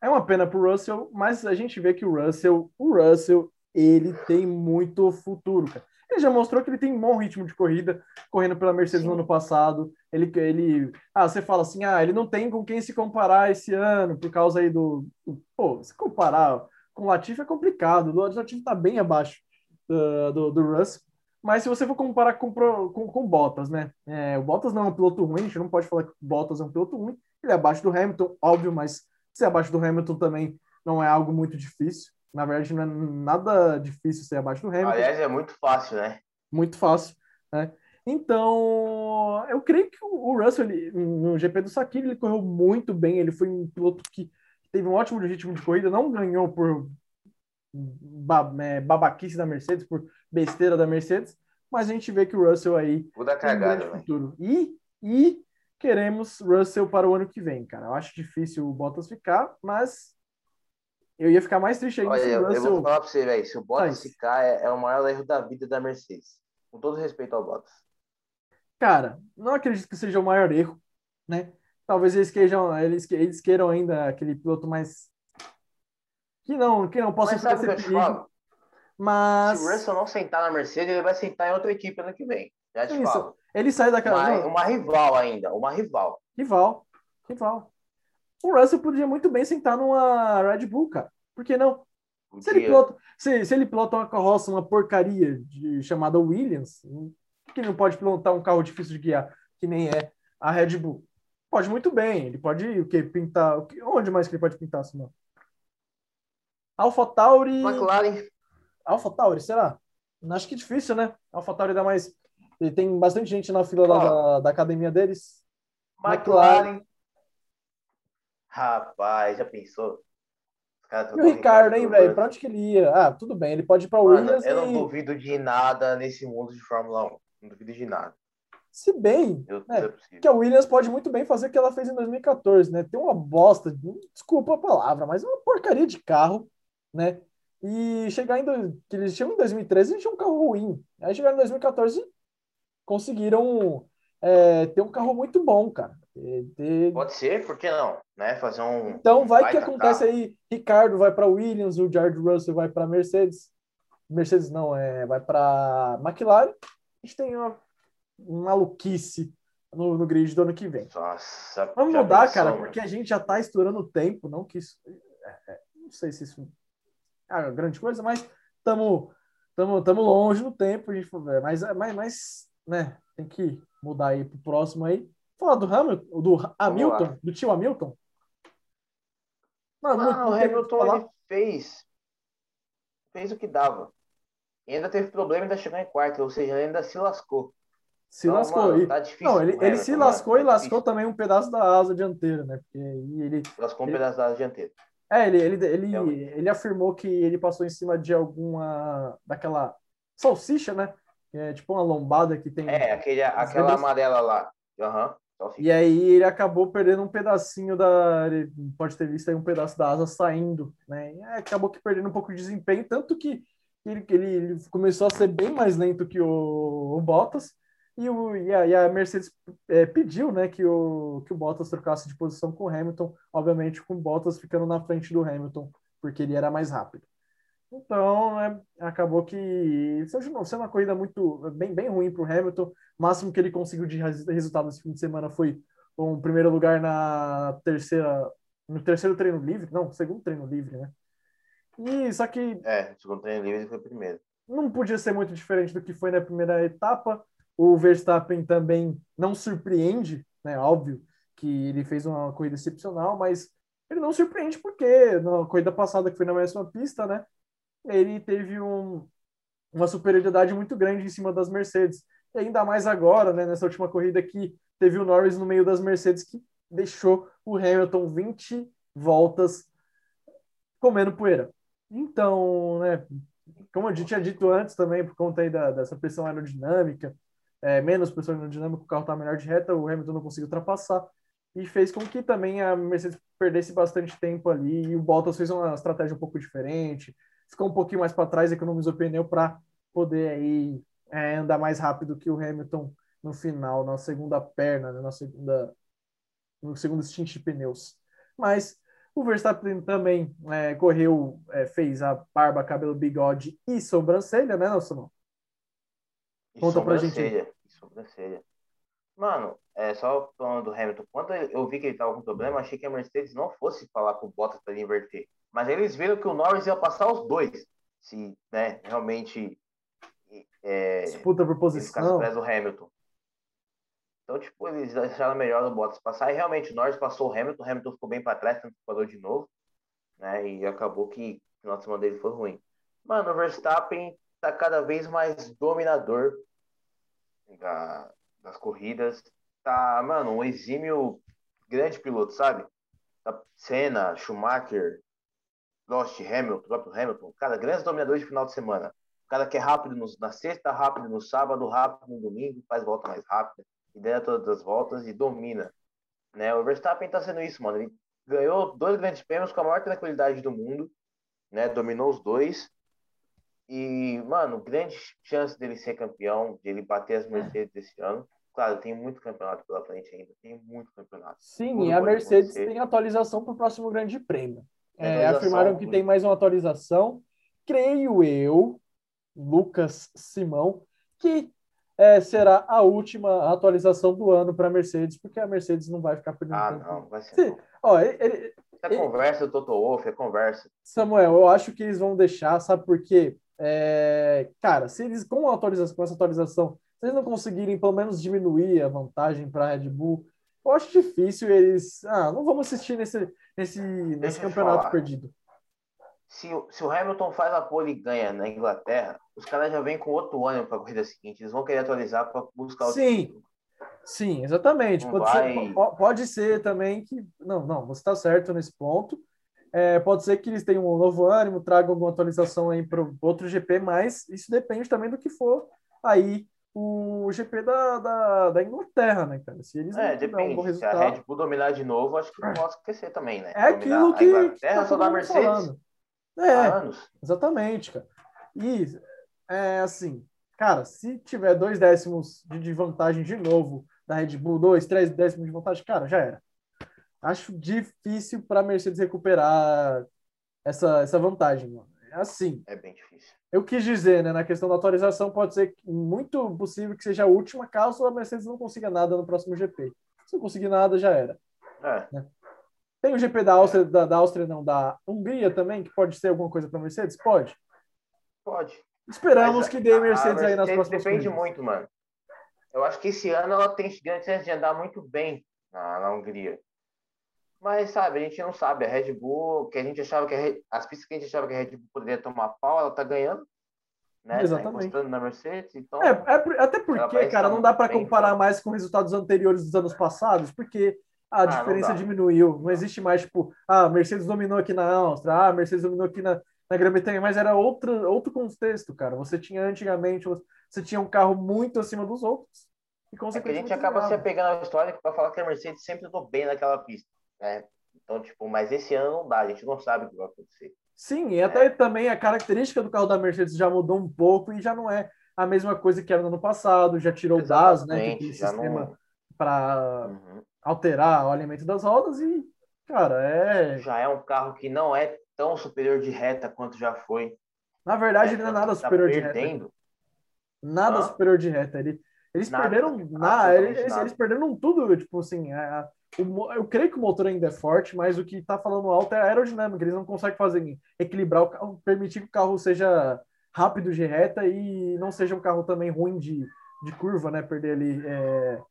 é uma pena para o Russell, mas a gente vê que o Russell, o Russell, ele tem muito futuro, cara. Ele já mostrou que ele tem um bom ritmo de corrida, correndo pela Mercedes Sim. no ano passado. Ele, ele, ah, você fala assim, ah, ele não tem com quem se comparar esse ano por causa aí do, do pô, se comparar com o Latifi é complicado. O Latifi está bem abaixo do, do, do Russell. Mas se você for comparar com, com, com Bottas, né? É, o Bottas não é um piloto ruim, a gente não pode falar que o Bottas é um piloto ruim. Ele é abaixo do Hamilton, óbvio, mas ser abaixo do Hamilton também não é algo muito difícil. Na verdade, não é nada difícil ser abaixo do Hamilton. Aliás, é muito fácil, né? Muito fácil, né? Então, eu creio que o Russell, ele, no GP do Sakir, ele correu muito bem. Ele foi um piloto que teve um ótimo ritmo de corrida, não ganhou por é, babaquice da Mercedes, por besteira da Mercedes, mas a gente vê que o Russell aí Muda tem um grande futuro. E, e queremos Russell para o ano que vem, cara. Eu acho difícil o Bottas ficar, mas eu ia ficar mais triste ainda Olha, se o Russell... Eu vou falar para você, velho, se o Bottas ficar, é, é o maior erro da vida da Mercedes. Com todo respeito ao Bottas. Cara, não acredito que seja o maior erro, né? Talvez eles queiram, eles, eles queiram ainda aquele piloto mais que não, que não possa eu falo? Mas se o Russell não sentar na Mercedes, ele vai sentar em outra equipe ano que vem. Já te Isso. falo. Ele sai daquela. Uma, uma rival ainda, uma rival. Rival, rival. O Russell podia muito bem sentar numa Red Bull, cara. Por que não? Se ele, pilota, se, se ele pilota uma carroça, uma porcaria de, chamada Williams, por que não pode pilotar um carro difícil de guiar, que nem é a Red Bull? Pode muito bem. Ele pode o quê? Pintar. O que, onde mais que ele pode pintar, senão? Alpha Tauri. McLaren. Alpha Tauri, será? Acho que difícil, né? Alpha Tauri dá mais. Ele tem bastante gente na fila oh. da, da academia deles. McLaren. McLaren. Rapaz, já pensou? E o Ricardo, hein, velho? Pra onde que ele ia? Ah, tudo bem, ele pode ir pra Williams. Eu e... não duvido de nada nesse mundo de Fórmula 1. Não duvido de nada. Se bem eu, né, é que a Williams pode muito bem fazer o que ela fez em 2014, né? Tem uma bosta, desculpa a palavra, mas uma porcaria de carro, né? E chegar em. que eles tinham em 2013, eles tinham um carro ruim. Aí chegaram em 2014 conseguiram é, ter um carro muito bom, cara. Ter... Pode ser, por que não? Né? Fazer um. Então vai que acontece carro. aí. Ricardo vai para Williams, o George Russell vai para Mercedes. Mercedes não, é, vai para McLaren. A gente tem uma maluquice no, no grid do ano que vem. Nossa, Vamos mudar, pensou, cara, porque a gente já está estourando o tempo. Não que isso. É, é, não sei se isso é uma grande coisa, mas estamos tamo, tamo longe no tempo. A gente, mas, mas, mas né, tem que mudar aí pro próximo aí. Falar do Hamilton, do Hamilton, do tio Hamilton. Não, não, o Hamilton ele fez, fez o que dava. E ainda teve problema ainda chegou em quarto, ou seja, ele ainda se lascou. Se não, lascou. Mano, tá difícil, não, ele, ele se lascou e lascou também um pedaço da asa dianteira, né? Porque ele. Lascou um ele, pedaço da asa dianteira. É, ele, ele, ele, ele afirmou que ele passou em cima de alguma. daquela salsicha, né? É tipo uma lombada que tem. É, aquele, aquela amarela lá. Aham. Uhum. E aí ele acabou perdendo um pedacinho da. Ele pode ter visto aí um pedaço da asa saindo, né? E acabou que perdendo um pouco de desempenho, tanto que ele, ele, ele começou a ser bem mais lento que o, o Bottas. E, o, e, a, e a Mercedes é, pediu né, que, o, que o Bottas trocasse de posição com o Hamilton, obviamente com o Bottas ficando na frente do Hamilton, porque ele era mais rápido. Então, é, acabou que sendo uma corrida muito bem, bem ruim para o Hamilton. O máximo que ele conseguiu de resultado esse fim de semana foi um primeiro lugar na terceira, no terceiro treino livre, não, segundo treino livre, né? E só que é, segundo treino livre foi o primeiro. Não podia ser muito diferente do que foi na primeira etapa. O Verstappen também não surpreende, né? Óbvio que ele fez uma corrida excepcional, mas ele não surpreende porque na corrida passada, que foi na mesma pista, né? Ele teve um, uma superioridade muito grande em cima das Mercedes. E ainda mais agora, né, nessa última corrida que teve o Norris no meio das Mercedes, que deixou o Hamilton 20 voltas comendo poeira. Então, né, como gente tinha dito antes também, por conta aí da, dessa pressão aerodinâmica, é, menos pressão aerodinâmica, o carro está melhor de reta, o Hamilton não conseguiu ultrapassar e fez com que também a Mercedes perdesse bastante tempo ali e o Bottas fez uma estratégia um pouco diferente, ficou um pouquinho mais para trás, economizou pneu para poder aí é, andar mais rápido que o Hamilton no final, na segunda perna, né, na segunda no segundo stint de pneus. Mas O Verstappen também é, correu, é, fez a barba, cabelo, bigode e sobrancelha, né, Nelson? Conta pra gente. E sobrancelha. Mano, é, só falando do Hamilton, quando eu vi que ele tava com problema, achei que a Mercedes não fosse falar com o Bottas para ele inverter. Mas eles viram que o Norris ia passar os dois. Se né, realmente. É, Disputa por posição. atrás do Hamilton. Então, tipo, eles acharam melhor o Bottas passar. E realmente, o Norris passou o Hamilton, o Hamilton ficou bem para trás, tanto que parou de novo. Né, e acabou que o final de semana dele foi ruim. Mano, o Verstappen tá cada vez mais dominador da, das corridas. Tá, mano, um exímio grande piloto, sabe? Tá Senna, Schumacher, Lost, Hamilton, próprio Hamilton. Cara, grandes dominadores de final de semana. O cara que é rápido no, na sexta, rápido no sábado, rápido no domingo, faz volta mais rápida, ideia todas as voltas e domina. Né? O Verstappen tá sendo isso, mano. Ele ganhou dois grandes prêmios com a maior tranquilidade do mundo, né? Dominou os dois. E, mano, grande chance dele ser campeão, de ele bater as Mercedes esse ano. Claro, tem muito campeonato pela frente ainda, tem muito campeonato. Sim, Tudo e a Mercedes acontecer. tem atualização para o próximo Grande Prêmio. É, afirmaram que tem mais uma atualização. Creio eu, Lucas Simão, que é, será a última atualização do ano para a Mercedes, porque a Mercedes não vai ficar perdendo ah, tempo. não, vai ser. Sim. Ó, ele, é conversa do Toto Wolff, é conversa. Samuel, eu acho que eles vão deixar, sabe por quê? É, cara, se eles com, atualização, com essa atualização, se eles não conseguirem pelo menos diminuir a vantagem para a Red Bull, eu acho difícil eles. Ah, não vamos assistir nesse, nesse, nesse campeonato falar. perdido. Se, se o Hamilton faz a pole e ganha na Inglaterra, os caras já vêm com outro ânimo para a corrida seguinte. Eles vão querer atualizar para buscar o Sim. Sim, exatamente. Pode, vai... ser, pode ser também que. Não, não, você está certo nesse ponto. É, pode ser que eles tenham um novo ânimo, tragam alguma atualização aí para outro GP, mas isso depende também do que for aí o GP da, da, da Inglaterra, né, cara? Se eles é, depende. Um bom resultado... Se a Red Bull dominar de novo, acho que não posso esquecer também, né? É aquilo que. A Inglaterra tá só Mercedes. Falando. É, anos. exatamente, cara. E, é assim, cara, se tiver dois décimos de vantagem de novo da Red Bull, dois, três décimos de vantagem, cara, já era acho difícil para a Mercedes recuperar essa, essa vantagem, mano. É assim. É bem difícil. Eu quis dizer, né, na questão da atualização, pode ser muito possível que seja a última, caso a Mercedes não consiga nada no próximo GP. Se não conseguir nada, já era. É. Né? Tem o GP da Áustria, da, da, Áustria, não, da Hungria também, que pode ser alguma coisa para a Mercedes? Pode. Pode. Esperamos Mas que dê Mercedes, aí nas próximas Depende corridas. muito, mano. Eu acho que esse ano ela tem grande chance de andar muito bem na, na Hungria. Mas, sabe, a gente não sabe. A Red Bull, que a gente achava que Red, as pistas que a gente achava que a Red Bull poderia tomar pau, ela tá ganhando. Né? Tá Exatamente. Tá na Mercedes. Então, é, é, até porque, cara, não dá para comparar mais com resultados anteriores dos anos passados, porque a ah, diferença não diminuiu. Não existe mais, tipo, ah, Mercedes dominou aqui na Áustria, ah, Mercedes dominou aqui na, na Grã-Bretanha, mas era outro, outro contexto, cara. Você tinha antigamente, você tinha um carro muito acima dos outros. E, é que a gente acaba se apegando à história para falar que a Mercedes sempre andou bem naquela pista. Né? Então, tipo, mas esse ano não dá, a gente não sabe o que vai acontecer. Sim, e até é. também a característica do carro da Mercedes já mudou um pouco e já não é a mesma coisa que era no ano passado, já tirou o DAS, né? Que sistema não... para uhum. alterar o alimento das rodas e, cara, é. Já é um carro que não é tão superior de reta quanto já foi. Na verdade, é, ele não é nada tá superior de reta. Nada ah. superior de reta. Ele, eles nada, perderam. Na, eles, eles, perderam tudo, tipo assim. A, o, eu creio que o motor ainda é forte, mas o que está falando alto é a aerodinâmica. Eles não conseguem fazer equilibrar o carro, permitir que o carro seja rápido de reta e não seja um carro também ruim de, de curva, né? Perder ali é,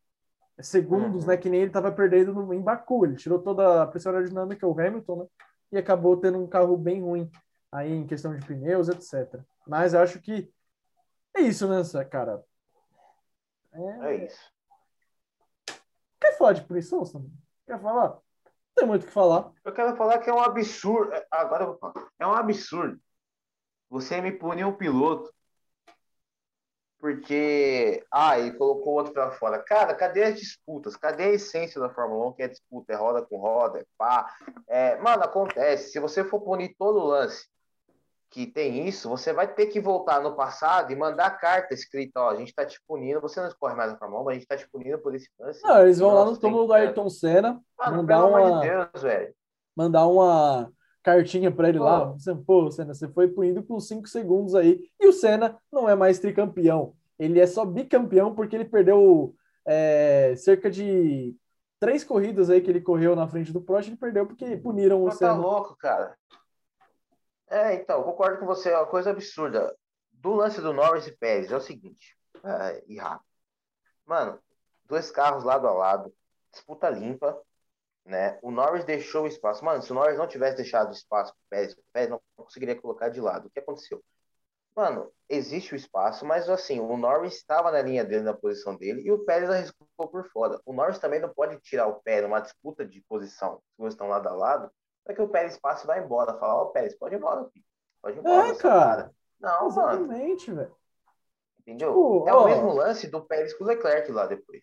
segundos, né? Uhum. Que nem ele estava perdendo no, em Baku. Ele tirou toda a pressão aerodinâmica, o Hamilton, né? E acabou tendo um carro bem ruim aí em questão de pneus, etc. Mas eu acho que é isso, né, cara? É, é isso. Falar de punição, Sam? Quer falar? Não tem muito o que falar. Eu quero falar que é um absurdo. Agora eu vou falar. É um absurdo. Você me punir um piloto porque. Ah, ele colocou outro para fora. Cara, cadê as disputas? Cadê a essência da Fórmula 1, que é disputa? É roda com roda, é pá. É, mano, acontece. Se você for punir todo lance que tem isso, você vai ter que voltar no passado e mandar carta escrita, ó, a gente tá te punindo, você não escorre mais a Fórmula 1, mas a gente tá te punindo por esse lance. Não, eles vão lá no túmulo do Ayrton Senna, Mano, mandar pelo uma... de Deus, mandar uma cartinha para ele oh. lá. Pô, Senna, você foi punido por 5 segundos aí. E o Senna não é mais tricampeão. Ele é só bicampeão porque ele perdeu é, cerca de três corridas aí que ele correu na frente do Prost, ele perdeu porque puniram o tá Senna. Tá louco, cara. É, então, concordo com você, é uma coisa absurda. Do lance do Norris e Pérez é o seguinte, é, e rápido. Mano, dois carros lado a lado, disputa limpa, né? O Norris deixou o espaço. Mano, se o Norris não tivesse deixado espaço pro Pérez, o Pérez não conseguiria colocar de lado. O que aconteceu? Mano, existe o espaço, mas assim, o Norris estava na linha dele, na posição dele, e o Pérez arriscou por fora. O Norris também não pode tirar o pé numa disputa de posição, se vocês estão lado a lado, para que o Pérez passe e vá embora. Falar, ó, oh, Pérez, pode ir embora, filho. Pode ir embora. É, cara. Não, Exatamente, velho. Entendeu? É ó, o mesmo lance do Pérez com o Leclerc lá depois.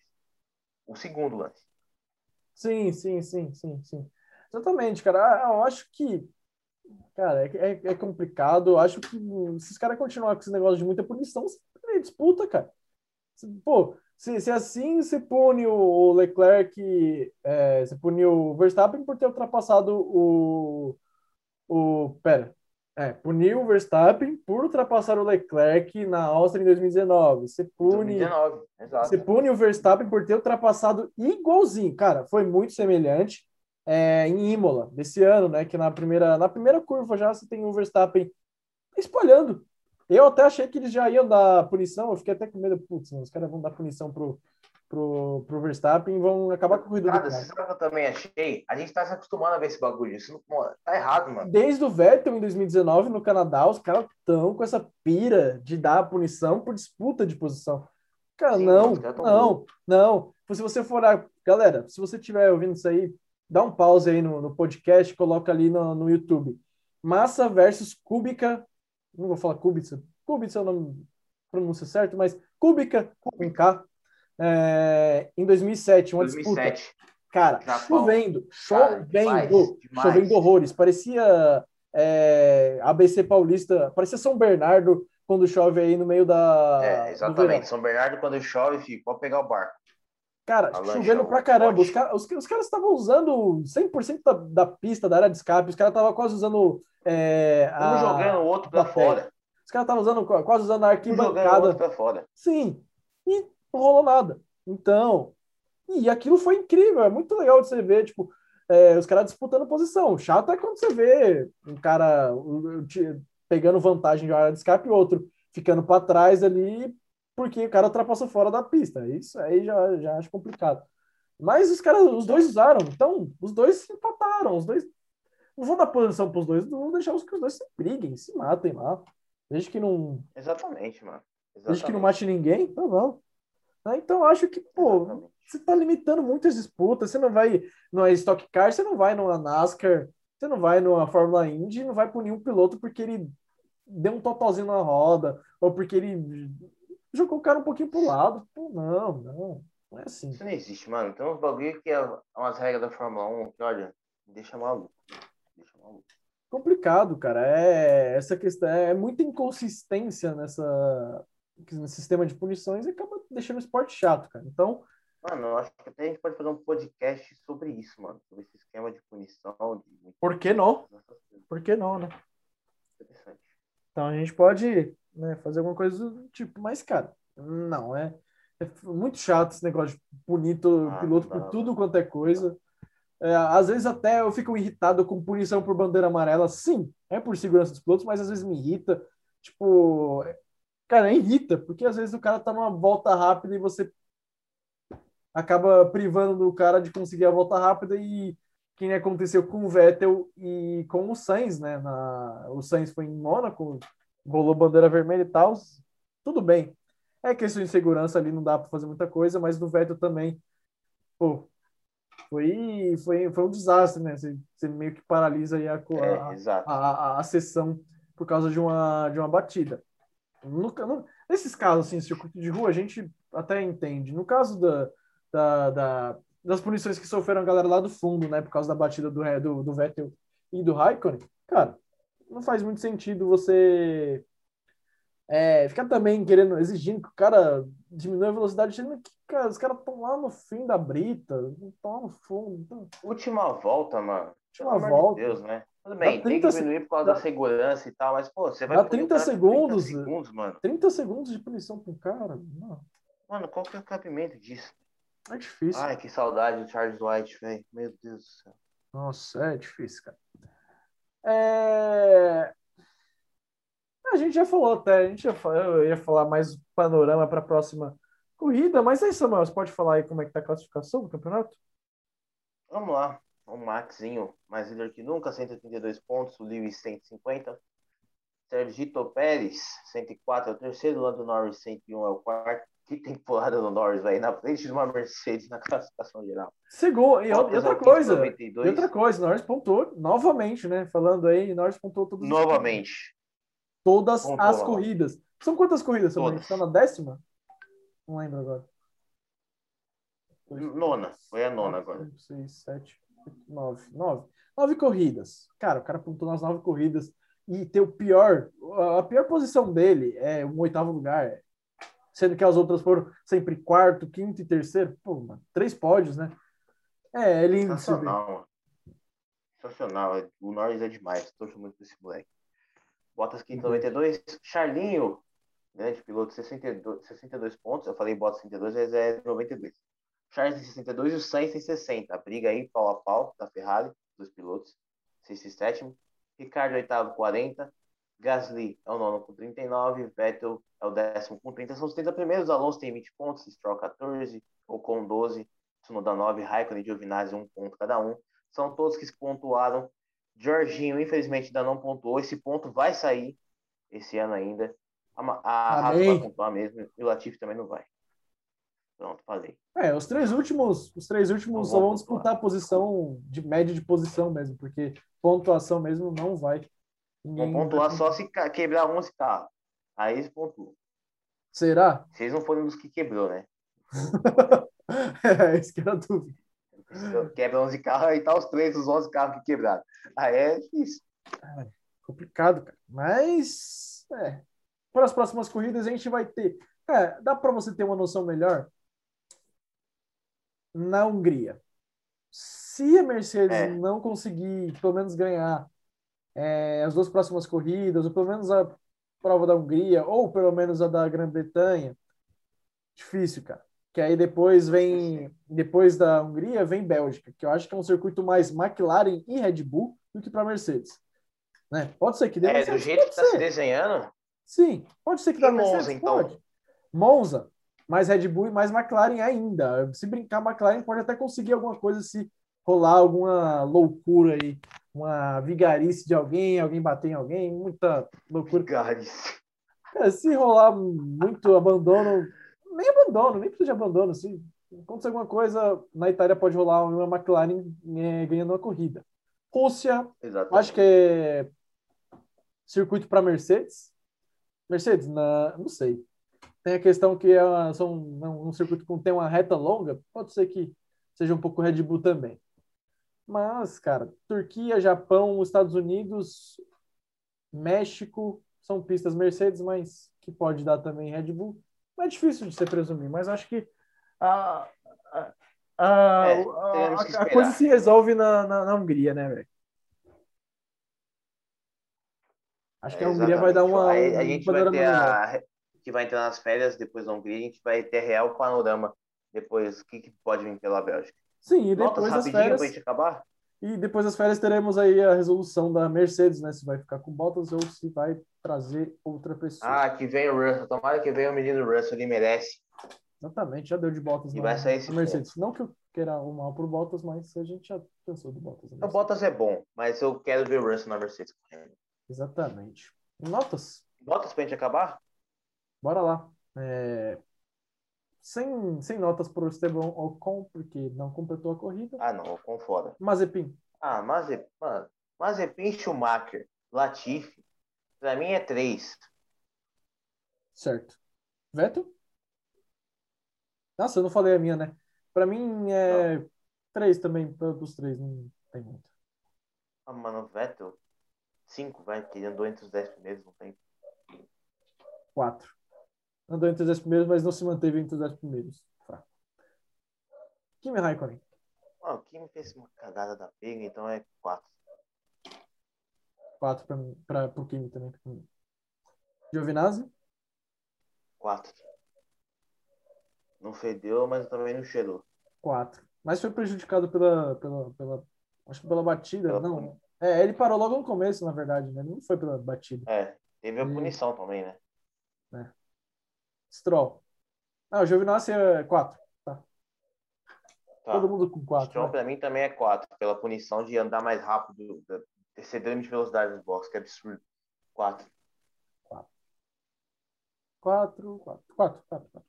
O segundo lance. Sim, sim, sim, sim, sim. Exatamente, cara. Ah, eu acho que. Cara, é, é, é complicado. Eu acho que se os caras continuarem com esse negócio de muita punição, você disputa, cara. Pô, se, se assim se pune o Leclerc, é, se pune o Verstappen por ter ultrapassado o. o pera. É, puniu o Verstappen por ultrapassar o Leclerc na Áustria em 2019. Você pune, 2019, exato. você pune o Verstappen por ter ultrapassado igualzinho. Cara, foi muito semelhante é, em Imola desse ano, né? Que na primeira, na primeira curva já você tem o Verstappen espalhando eu até achei que eles já iam dar punição, eu fiquei até com medo, putz, os caras vão dar punição pro, pro, pro Verstappen e vão acabar com o corrida cara, Sabe o que eu também achei? A gente tá se acostumando a ver esse bagulho. Isso não, tá errado, mano. Desde o Vettel em 2019 no Canadá, os caras estão com essa pira de dar punição por disputa de posição. Cara, Sim, não, não, não. Se você for. A... Galera, se você estiver ouvindo isso aí, dá um pause aí no, no podcast, coloca ali no, no YouTube. Massa versus Kubica não vou falar Kubica, Kubica é o nome, pronúncia certo, mas Kubica, com K, é, em 2007, uma 2007. disputa. Cara, Japão. chovendo, chovendo, demais, demais. chovendo horrores. Parecia é, ABC Paulista, parecia São Bernardo quando chove aí no meio da. É, exatamente. São Bernardo, quando chove, filho, pode pegar o barco. Cara, chovendo pra caramba. Os, os, os caras estavam usando 100% da, da pista, da área de escape. Os caras estavam quase usando. É, um a, jogando o outro pra fora. Os caras estavam usando, quase usando a arquibancada. Um pra fora. Sim. E não rolou nada. Então. E aquilo foi incrível. É muito legal de você ver, tipo, é, os caras disputando posição. Chato é quando você vê um cara pegando vantagem de uma área de escape e outro ficando para trás ali porque o cara ultrapassou fora da pista. Isso aí já, já acho complicado. Mas os caras, os dois usaram, então os dois se empataram, os dois não vou dar posição para os dois, não vou deixar os que os dois se briguem, se matem lá. Desde que não. Exatamente, mano. Exatamente. Desde que não mate ninguém, tá bom. Né? Então acho que, pô, Exatamente. você tá limitando muitas disputas. Você não vai no Stock Car, você não vai numa NASCAR, você não vai numa Fórmula Indy, não vai punir um piloto porque ele deu um totalzinho na roda, ou porque ele jogou o cara um pouquinho pro lado. Pô, não, não. Não é assim. Isso não existe, mano. Tem uns bagulho que é umas regras da Fórmula 1 que, olha, deixa maluco. Deixa maluco. Complicado, cara. É, essa questão é muita inconsistência nessa nesse sistema de punições e acaba deixando o esporte chato, cara. Então. Mano, eu acho que até a gente pode fazer um podcast sobre isso, mano. Sobre esse esquema de punição. De... Por que não? Por que não, né? Interessante. Então a gente pode né, fazer alguma coisa do tipo, mas, cara, não, é, é muito chato esse negócio de punir ah, piloto por tudo quanto é coisa. É, às vezes até eu fico irritado com punição por bandeira amarela. Sim, é por segurança dos pilotos, mas às vezes me irrita. Tipo, cara, irrita, porque às vezes o cara tá numa volta rápida e você acaba privando do cara de conseguir a volta rápida e que aconteceu com o Vettel e com o Sainz, né? Na, o Sainz foi em Mônaco, rolou bandeira vermelha e tal, tudo bem. É questão de segurança ali, não dá para fazer muita coisa, mas no Vettel também, pô, foi, foi, foi um desastre, né? Você, você meio que paralisa aí a, é, a, a, a, sessão por causa de uma, de uma batida. No, no, nesses casos, assim, circuito de rua, a gente até entende. No caso da, da, da, das punições que sofreram a galera lá do fundo, né, por causa da batida do, do, do Vettel e do Raikkonen, cara, não faz muito sentido você É, ficar também querendo, exigindo que o cara diminua a velocidade, que, cara, os caras estão lá no fim da brita, estão lá no fundo. Última volta, mano. Última volta. De Deus, né? Tudo bem, 30, tem que diminuir por causa dá, da segurança e tal, mas, pô, você vai... Dá 30 segundos, 30 segundos, mano. 30 segundos de punição pro cara, mano. Mano, qual que é o cabimento disso? É difícil. Ai, que saudade do Charles White, velho. Meu Deus do céu. Nossa, é difícil, cara. É... A gente já falou até, a gente já falou, eu ia falar mais panorama para a próxima corrida, mas aí, Samuel, você pode falar aí como é que tá a classificação do campeonato? Vamos lá. O Maxinho, mais líder que nunca, 132 pontos, o Lewis 150. Sergito Pérez, 104 é o terceiro, Lando Norris 101 é o quarto. Que temporada do Norris, velho, na frente de uma Mercedes na classificação geral. Segundo, e, outra coisa, e outra coisa, Norris pontuou novamente, né? Falando aí, Norris pontuou todos Novamente. Todas Pontuou. as corridas. São quantas corridas, Samuel? Está na décima? Não lembro agora. Nona, foi a nona agora. 5, 6, 7, 8, 9. 9. Nove corridas. Cara, o cara pontuou nas nove corridas e ter o pior, a pior posição dele é um oitavo lugar, sendo que as outras foram sempre quarto, quinto e terceiro. Pô, mano, três pódios, né? É, é lindo. Sensacional, Sensacional. O Norris é demais. Torço muito desse moleque. Bottas quinto, 92. Charlinho, grande piloto, 62, 62 pontos. Eu falei Bottas 62, mas é 92. Charles em 62 e o Sainz em 60. A briga aí, pau a pau, da Ferrari, dos pilotos. Sexto e sétimo. Ricardo, oitavo, 40. Gasly é o nono com 39. Vettel é o décimo com 30. São os 30 primeiros. Alonso tem 20 pontos. Stroll 14. Ocon 12. Tsunoda 9. Raikkonen e Giovinazzi 1 ponto cada um. São todos que se pontuaram. Jorginho, infelizmente, ainda não pontuou. Esse ponto vai sair esse ano ainda. A, a Haas vai pontuar mesmo. E o Latifi também não vai. Pronto, falei. É, os três últimos, os três últimos só vão disputar a posição de média de posição mesmo, porque pontuação mesmo não vai. Vão pontuar vai... só se quebrar 11 carros. Aí eles pontuam. Será? Vocês não foram dos que quebrou, né? *laughs* é, isso que era a dúvida. Quebra 11 carros, aí tá os três, os 11 carros que quebraram. Aí é difícil. É, complicado, cara. Mas, é. Para as próximas corridas a gente vai ter. É, dá para você ter uma noção melhor na Hungria. Se a Mercedes é. não conseguir, pelo menos, ganhar é, as duas próximas corridas, ou pelo menos a prova da Hungria, ou pelo menos a da Grã-Bretanha, difícil, cara. Que aí depois vem, depois da Hungria, vem Bélgica, que eu acho que é um circuito mais McLaren e Red Bull do que para Mercedes. Né? Pode ser que dê É, do jeito que está se desenhando? Sim, pode ser que dê Monza, então. Pode. Monza, mais Red Bull e mais McLaren ainda. Se brincar, McLaren pode até conseguir alguma coisa se rolar alguma loucura aí, uma vigarice de alguém, alguém bater em alguém, muita loucura. Vigarice. É, se rolar muito abandono, nem abandono, nem precisa de abandono, assim, acontecer alguma coisa, na Itália pode rolar uma McLaren é, ganhando uma corrida. Rússia, Exatamente. acho que é circuito para Mercedes. Mercedes, na, não sei. Tem a questão que é uma, são um circuito que tem uma reta longa, pode ser que seja um pouco Red Bull também. Mas, cara, Turquia, Japão, Estados Unidos, México são pistas Mercedes, mas que pode dar também Red Bull. Não é difícil de se presumir, mas acho que a, a, a, é, a, a coisa se resolve na, na, na Hungria, né, velho? Acho que a Hungria vai dar uma. A gente vai ter a, que vai entrar nas férias depois da Hungria, a gente vai ter real panorama depois o que, que pode vir pela Bélgica. Sim, e depois Notas das férias. Pra gente acabar? E depois das férias teremos aí a resolução da Mercedes, né? Se vai ficar com Bottas ou se vai trazer outra pessoa. Ah, que vem o Russell. Tomara que venha o menino Russell, ele merece. Exatamente, já deu de Bottas e na, vai sair esse Mercedes. Não que eu queira o mal pro Bottas, mas a gente já pensou do Bottas. O Bottas é bom, mas eu quero ver o Russell na Mercedes. Exatamente. Notas? Notas pra gente acabar? Bora lá. É... Sem, sem notas para o Esteban Ocon, porque não completou a corrida. Ah, não, Ocon fora. Mazepin. Ah, Mazepin. Mazepin, Schumacher, Latifi, para mim é três. Certo. Vettel? Nossa, eu não falei a minha, né? Para mim é não. três também, dos três, não tem muito. Ah, mano, Vettel, cinco, vai, que ele andou entre os dez primeiros, não tem. 4. Andou entre os 10 primeiros, mas não se manteve entre os 10 primeiros. Tá. Kimi Raikkonen. Ó, o Kimi fez uma cagada da pega, então é 4. 4 para o Kimi também. Giovinazzi, 4. Não fedeu, mas também não cheirou. 4. Mas foi prejudicado pela, pela, pela acho que pela batida, Pela não. puni- É, ele parou logo no começo, na verdade, né? Não foi pela batida. É, teve a punição também, né? Stroll. Ah, o Giovinazzi é 4. Tá. Tá. Todo mundo com né? 4. Stroll pra mim também é 4, pela punição de andar mais rápido, da- exceder o limite de velocidade dos boxes, que é absurdo. 4. 4, 4, 4, 4, 4.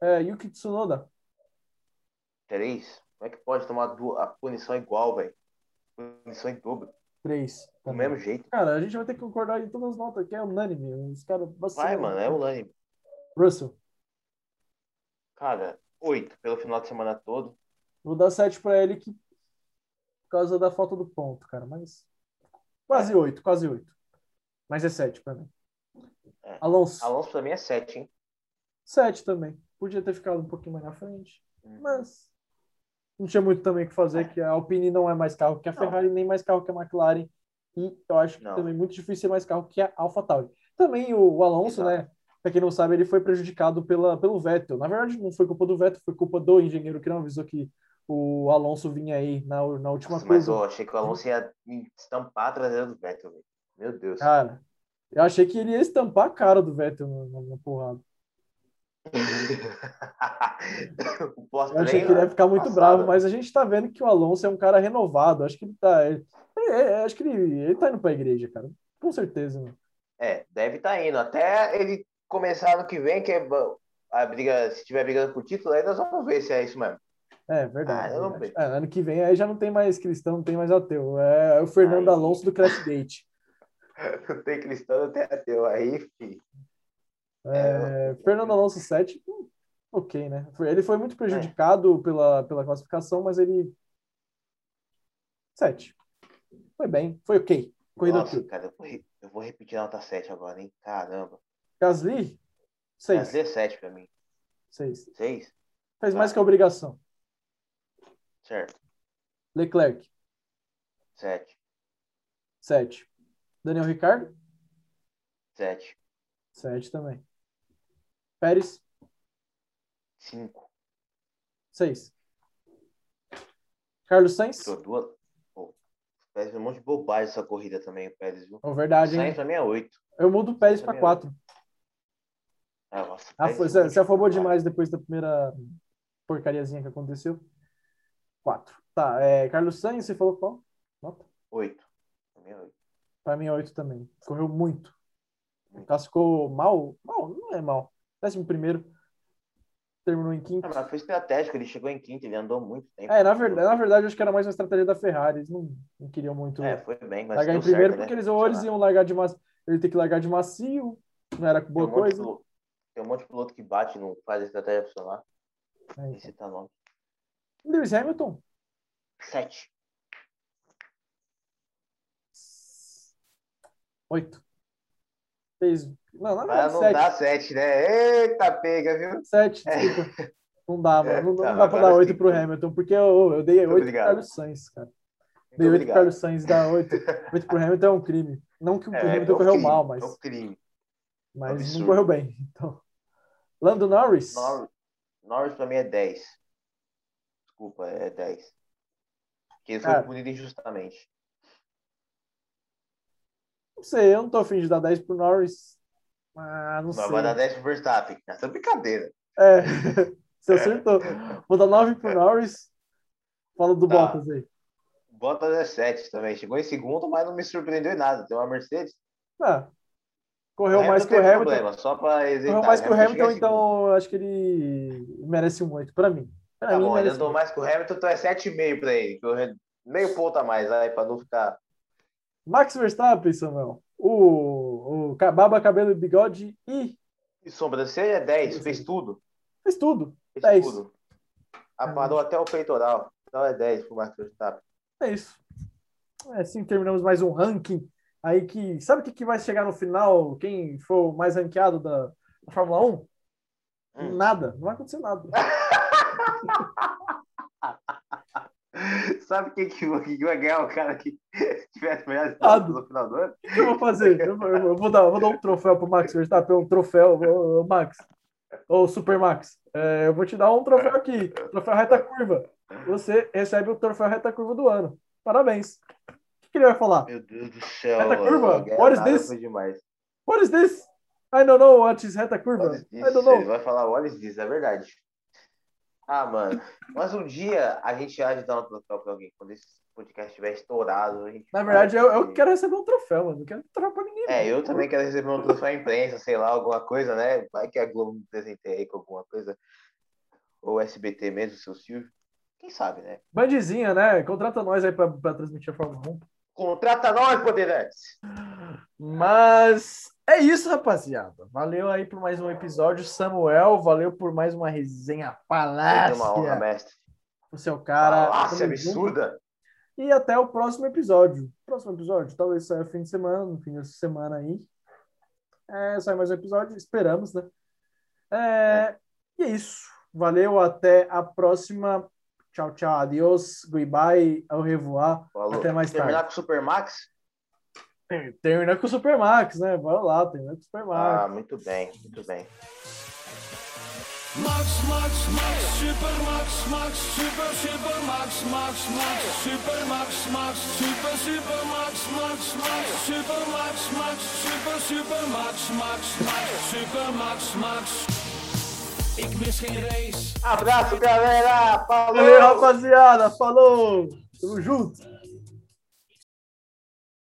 É, Yuki Tsunoda. 3? Como é que pode tomar a punição igual, velho? Punição em dobro. 3. Do mesmo jeito. Cara, a gente vai ter que concordar em todas as notas, que é unânime. Os caras Vai, mano, é unânime. Russell. Cara, 8 pelo final de semana todo. Vou dar 7 pra ele que... por causa da falta do ponto, cara. Mas quase 8, quase 8. Mas é 7 pra mim. É. Alonso. Alonso pra mim é 7, hein? 7 também. Podia ter ficado um pouquinho mais na frente. Hum. Mas não tinha muito também o que fazer, que a Alpine não é mais carro que a Não. Ferrari, nem mais carro que a McLaren. E eu acho que Não. também é muito difícil ser mais carro que a AlphaTauri. Também o, o Alonso, Exato. né? Pra quem não sabe, ele foi prejudicado pela, pelo Vettel. Na verdade, não foi culpa do Vettel, foi culpa do engenheiro que não avisou que o Alonso vinha aí na, na última Nossa, mas curva. eu achei que o Alonso ia estampar a traseira do Vettel. Meu Deus. Cara, eu achei que ele ia estampar a cara do Vettel na, na, porrada. *laughs* Eu achei que ele ia ficar muito bravo, mas a gente tá vendo que o Alonso é um cara renovado. Acho que ele tá. ele- é, acho que ele, ele tá indo pra igreja, cara. Com certeza, mano. É, deve estar indo. Até ele começar ano que vem, que é a briga, se tiver brigando por título, aí nós vamos ver se é isso mesmo. É, verdade. Ah, verdade. É, ano que vem aí já não tem mais cristão, não tem mais ateu. É o Fernando Aí. Alonso do Crashgate. *laughs* Não tem cristão, não tem ateu. Aí, filho. É, Fernando Alonso 7, hum, ok, né? Ele foi muito prejudicado pela, pela classificação, mas ele. 7. Foi bem, foi ok. Corrida Nossa, cara, eu vou, eu vou repetir a nota 7 agora, hein? Caramba. Gasly, 6. Gasly é 7 pra mim. 6. 6? Fez mais que a obrigação. Certo. Leclerc, 7. 7. Daniel Ricardo, 7. 7 também. Pérez, 5. 6. Carlos Sainz, Tirou duas. Pô, Pérez um monte de bobagem essa corrida também, o Pérez, viu? é verdade, Sainz hein? mim é 8. Eu mudo o Pérez para também é 4. Nossa, Ah, foi, você, você afobou demais. depois da primeira porcariazinha que aconteceu. 4. Tá, é, Carlos Sainz, você falou qual? Nota? 8. Pra mim é 8. Pra mim é 8 também. Correu muito. Classificou mal? Mal, não é mal. Décimo primeiro. Terminou em quinto. Ah, mas foi estratégico, ele chegou em quinto, ele andou muito tempo. É, na verdade, na verdade, acho que era mais uma estratégia da Ferrari. Eles não, não queriam muito É, foi bem, mas largar em primeiro, certo, porque né? eles ou eles iam largar de macio, ele ter que largar de macio, não era Tem boa um, monte coisa. piloto, tem um monte de piloto que bate não faz a estratégia funcionar. É, então. citar nome. Lewis Hamilton, 7. 8. Fez. Não, Ah, verdade, não 7. dá 7, né? Eita, pega, viu? 7, desculpa. Não dá, mano. Não, *laughs* não Tá, dá pra dar 8 sim. pro Hamilton, porque eu, eu dei 8 pro. Carlos Sainz, cara. Muito Dei 8 pro. Carlos Sainz, dá 8. 8 *laughs* pro Hamilton é um crime. Não que o É, Hamilton é correu crime, mal, É mas, um crime. mas não absurdo. correu bem. Então. Lando Norris, Norris, Norris pra mim é 10. Desculpa, é 10. Porque ele foi punido injustamente. não sei, eu não tô afim de dar 10 pro Norris. Ah, não Mas sei. vai dar 10 pro Verstappen. Essa é brincadeira. É, *laughs* você acertou. Vou dar 9 pro Norris. Fala do Tá. Bottas aí. Bottas é 7 também. Chegou em segundo, mas não me surpreendeu em nada. Tem uma Mercedes. Ah, correu O mais que o Hamilton. Problema, só pra executar. Correu mais que o Hamilton, segundo. então acho que ele merece um 8 pra mim. Pra Tá mim, bom, ele andou mais que o Hamilton, então é 7,5 pra ele. Meio ponto a mais, aí, pra não ficar. Max Verstappen, Samuel. O, o Baba Cabelo e Bigode e E sobrancelha é 10, fez tudo. fez tudo. Fez 10. tudo. Aparou até o peitoral. Então é 10 pro Max Verstappen. É isso. É assim que terminamos mais um ranking aí que. Sabe o que, que vai chegar no final? Quem for o mais ranqueado da, da Fórmula 1? Hum. Nada, não vai acontecer nada. *laughs* Sabe quem que, que vai ganhar o cara que *laughs* tivesse melhores Nada. no final do ano? O que eu vou fazer? Eu, vou- eu vou, dar, eu vou dar um troféu pro Max Verstappen, um troféu, ô, Max. Ou Super Max. É, eu vou te dar um troféu aqui, troféu reta curva. Você recebe o troféu reta curva do ano. Parabéns. O que, ele vai falar? Meu Deus do céu. Reta curva? What is this? Demais. What is this? I don't know what is reta curva. Is I don't know. Ele vai falar what is this, é verdade. Ah, mano. Mas um dia a gente há de dar um troféu pra alguém. Quando esse podcast estiver estourado, a gente Na verdade, eu, eu quero receber um troféu, mano. Não quero troféu pra ninguém. É, eu também quero receber um troféu à imprensa, sei lá, alguma coisa, né? Vai que a Globo me presenteia aí com alguma coisa. Ou SBT mesmo, seu Silvio. Quem sabe, né? Bandizinha, né? Contrata nós aí pra, pra transmitir a Fórmula 1. Contrata nós, Poderantes! Mas é isso, rapaziada. Valeu aí por mais um episódio, Samuel. Valeu por mais uma resenha Foi uma honra, mestre. O seu cara. Nossa, junto. absurda! E até o próximo episódio. Próximo episódio, talvez saia fim de semana, no fim dessa semana aí. É, sai mais um episódio, esperamos, né? É, e é isso. Valeu, até a próxima. Tchau, tchau, adiós, goodbye, au revoir. Falou. Até mais Terminar tarde. com o Supermax? Termina com o Supermax, né? Bora lá, termina com o Supermax. Ah, muito bem, muito bem. Max, Max, Max, Super Max, Max, Super, Super Max, Max, Max, Super Max, Max, Super, Super Max, Max, Max, Super Max, Max, Super, Super Max, Max, Max, Super Max, Max. Ik mis geen race. Abraço, galera! Falou! Valeu, rapaziada. Falou. Tamo junto.